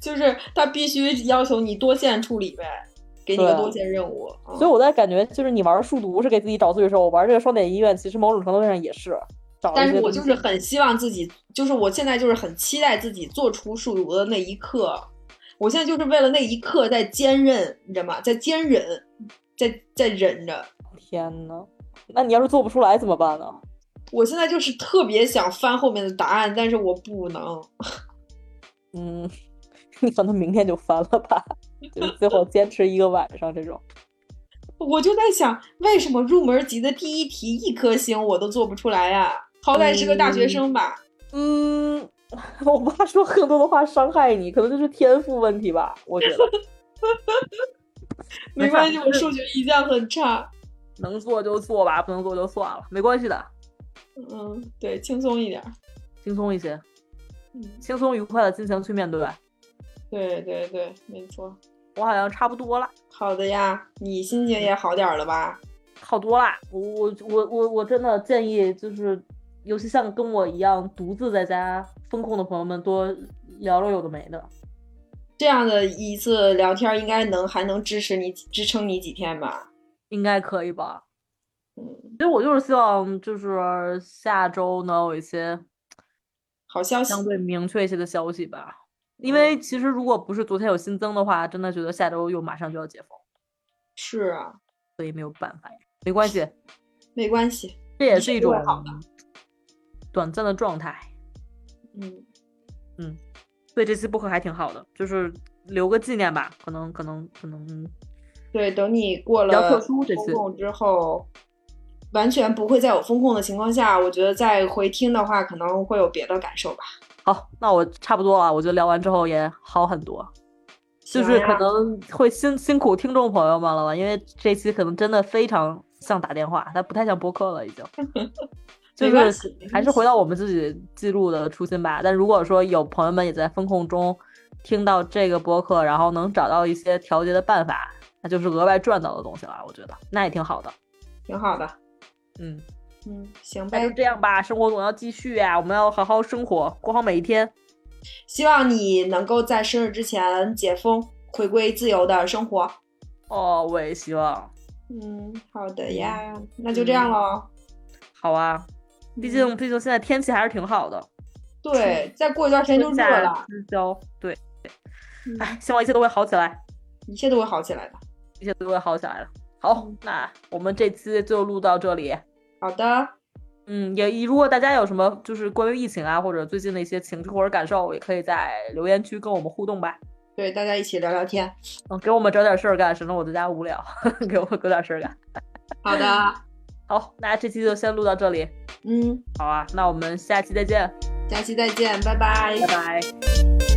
就是他必须要求你多线处理呗，给你个多线任务。嗯所以我在感觉，就是你玩数独是给自己找罪受，玩这个双点医院，其实某种程度上也是但是我就是很希望自己，就是我现在就是很期待自己做出数独的那一刻。我现在就是为了那一刻在坚韧，你知道吗？在坚忍，在在忍着。天呐，那你要是做不出来怎么办呢？我现在就是特别想翻后面的答案，但是我不能。嗯，你可能明天就翻了吧，就是最后坚持一个晚上这种。我就在想，为什么入门级的第一题一颗星我都做不出来呀、好歹是个大学生吧。嗯，我不怕说更多的话伤害你，可能就是天赋问题吧，我觉得。没关系，我数学一向很差。能做就做吧，不能做就算了，没关系的。嗯，对，轻松一点，轻松一些，嗯，轻松愉快的进行去面对。对对对，没错。我好像差不多了。好的呀，你心情也好点了吧？好多啦。我我我我我真的建议，就是尤其像跟我一样独自在家风控的朋友们，多聊聊有的没的。这样的一次聊天，应该能还能支持你支撑你几天吧？应该可以吧？嗯，其实我就是希望，就是下周能有一些好消息，相对明确一些的消息吧。因为其实如果不是昨天有新增的话，真的觉得下周又马上就要解封。是啊，所以没有办法呀，没关系，没关系，这也是一种好的短暂的状态。嗯嗯，所以这期播客还挺好的，就是留个纪念吧。可能可能可能，对，等你过比较特了殊这次风控之后，完全不会再有风控的情况下，我觉得再回听的话，可能会有别的感受吧。好，那我差不多了。我觉得聊完之后也好很多，就是可能会辛辛苦听众朋友们了吧，因为这期可能真的非常像打电话，它不太像播客了，已经。就是还是回到我们自己记录的初心吧。但如果说有朋友们也在风控中听到这个播客，然后能找到一些调节的办法，那就是额外赚到的东西了。我觉得那也挺好的。挺好的。嗯，嗯，行那就。这样吧，生活总要继续呀，我们要好好生活，过好每一天。希望你能够在生日之前解封，回归自由的生活。哦，我也希望。嗯，好的呀，那就这样喽。好啊，毕竟毕竟现在天气还是挺好的，对，再过一段时间就热了，之交，对，嗯哎，希望一切都会好起来，一切都会好起来的。一切都会好起来的。好，那我们这期就录到这里。好的，嗯，也如果大家有什么就是关于疫情啊，或者最近的一些情绪或者感受，也可以在留言区跟我们互动吧。对，大家一起聊聊天。嗯，给我们找点事儿干，省得我在家无聊，给我给点事儿干。好的，好，那这期就先录到这里。嗯，好啊，那我们下期再见，下期再见，拜拜拜拜。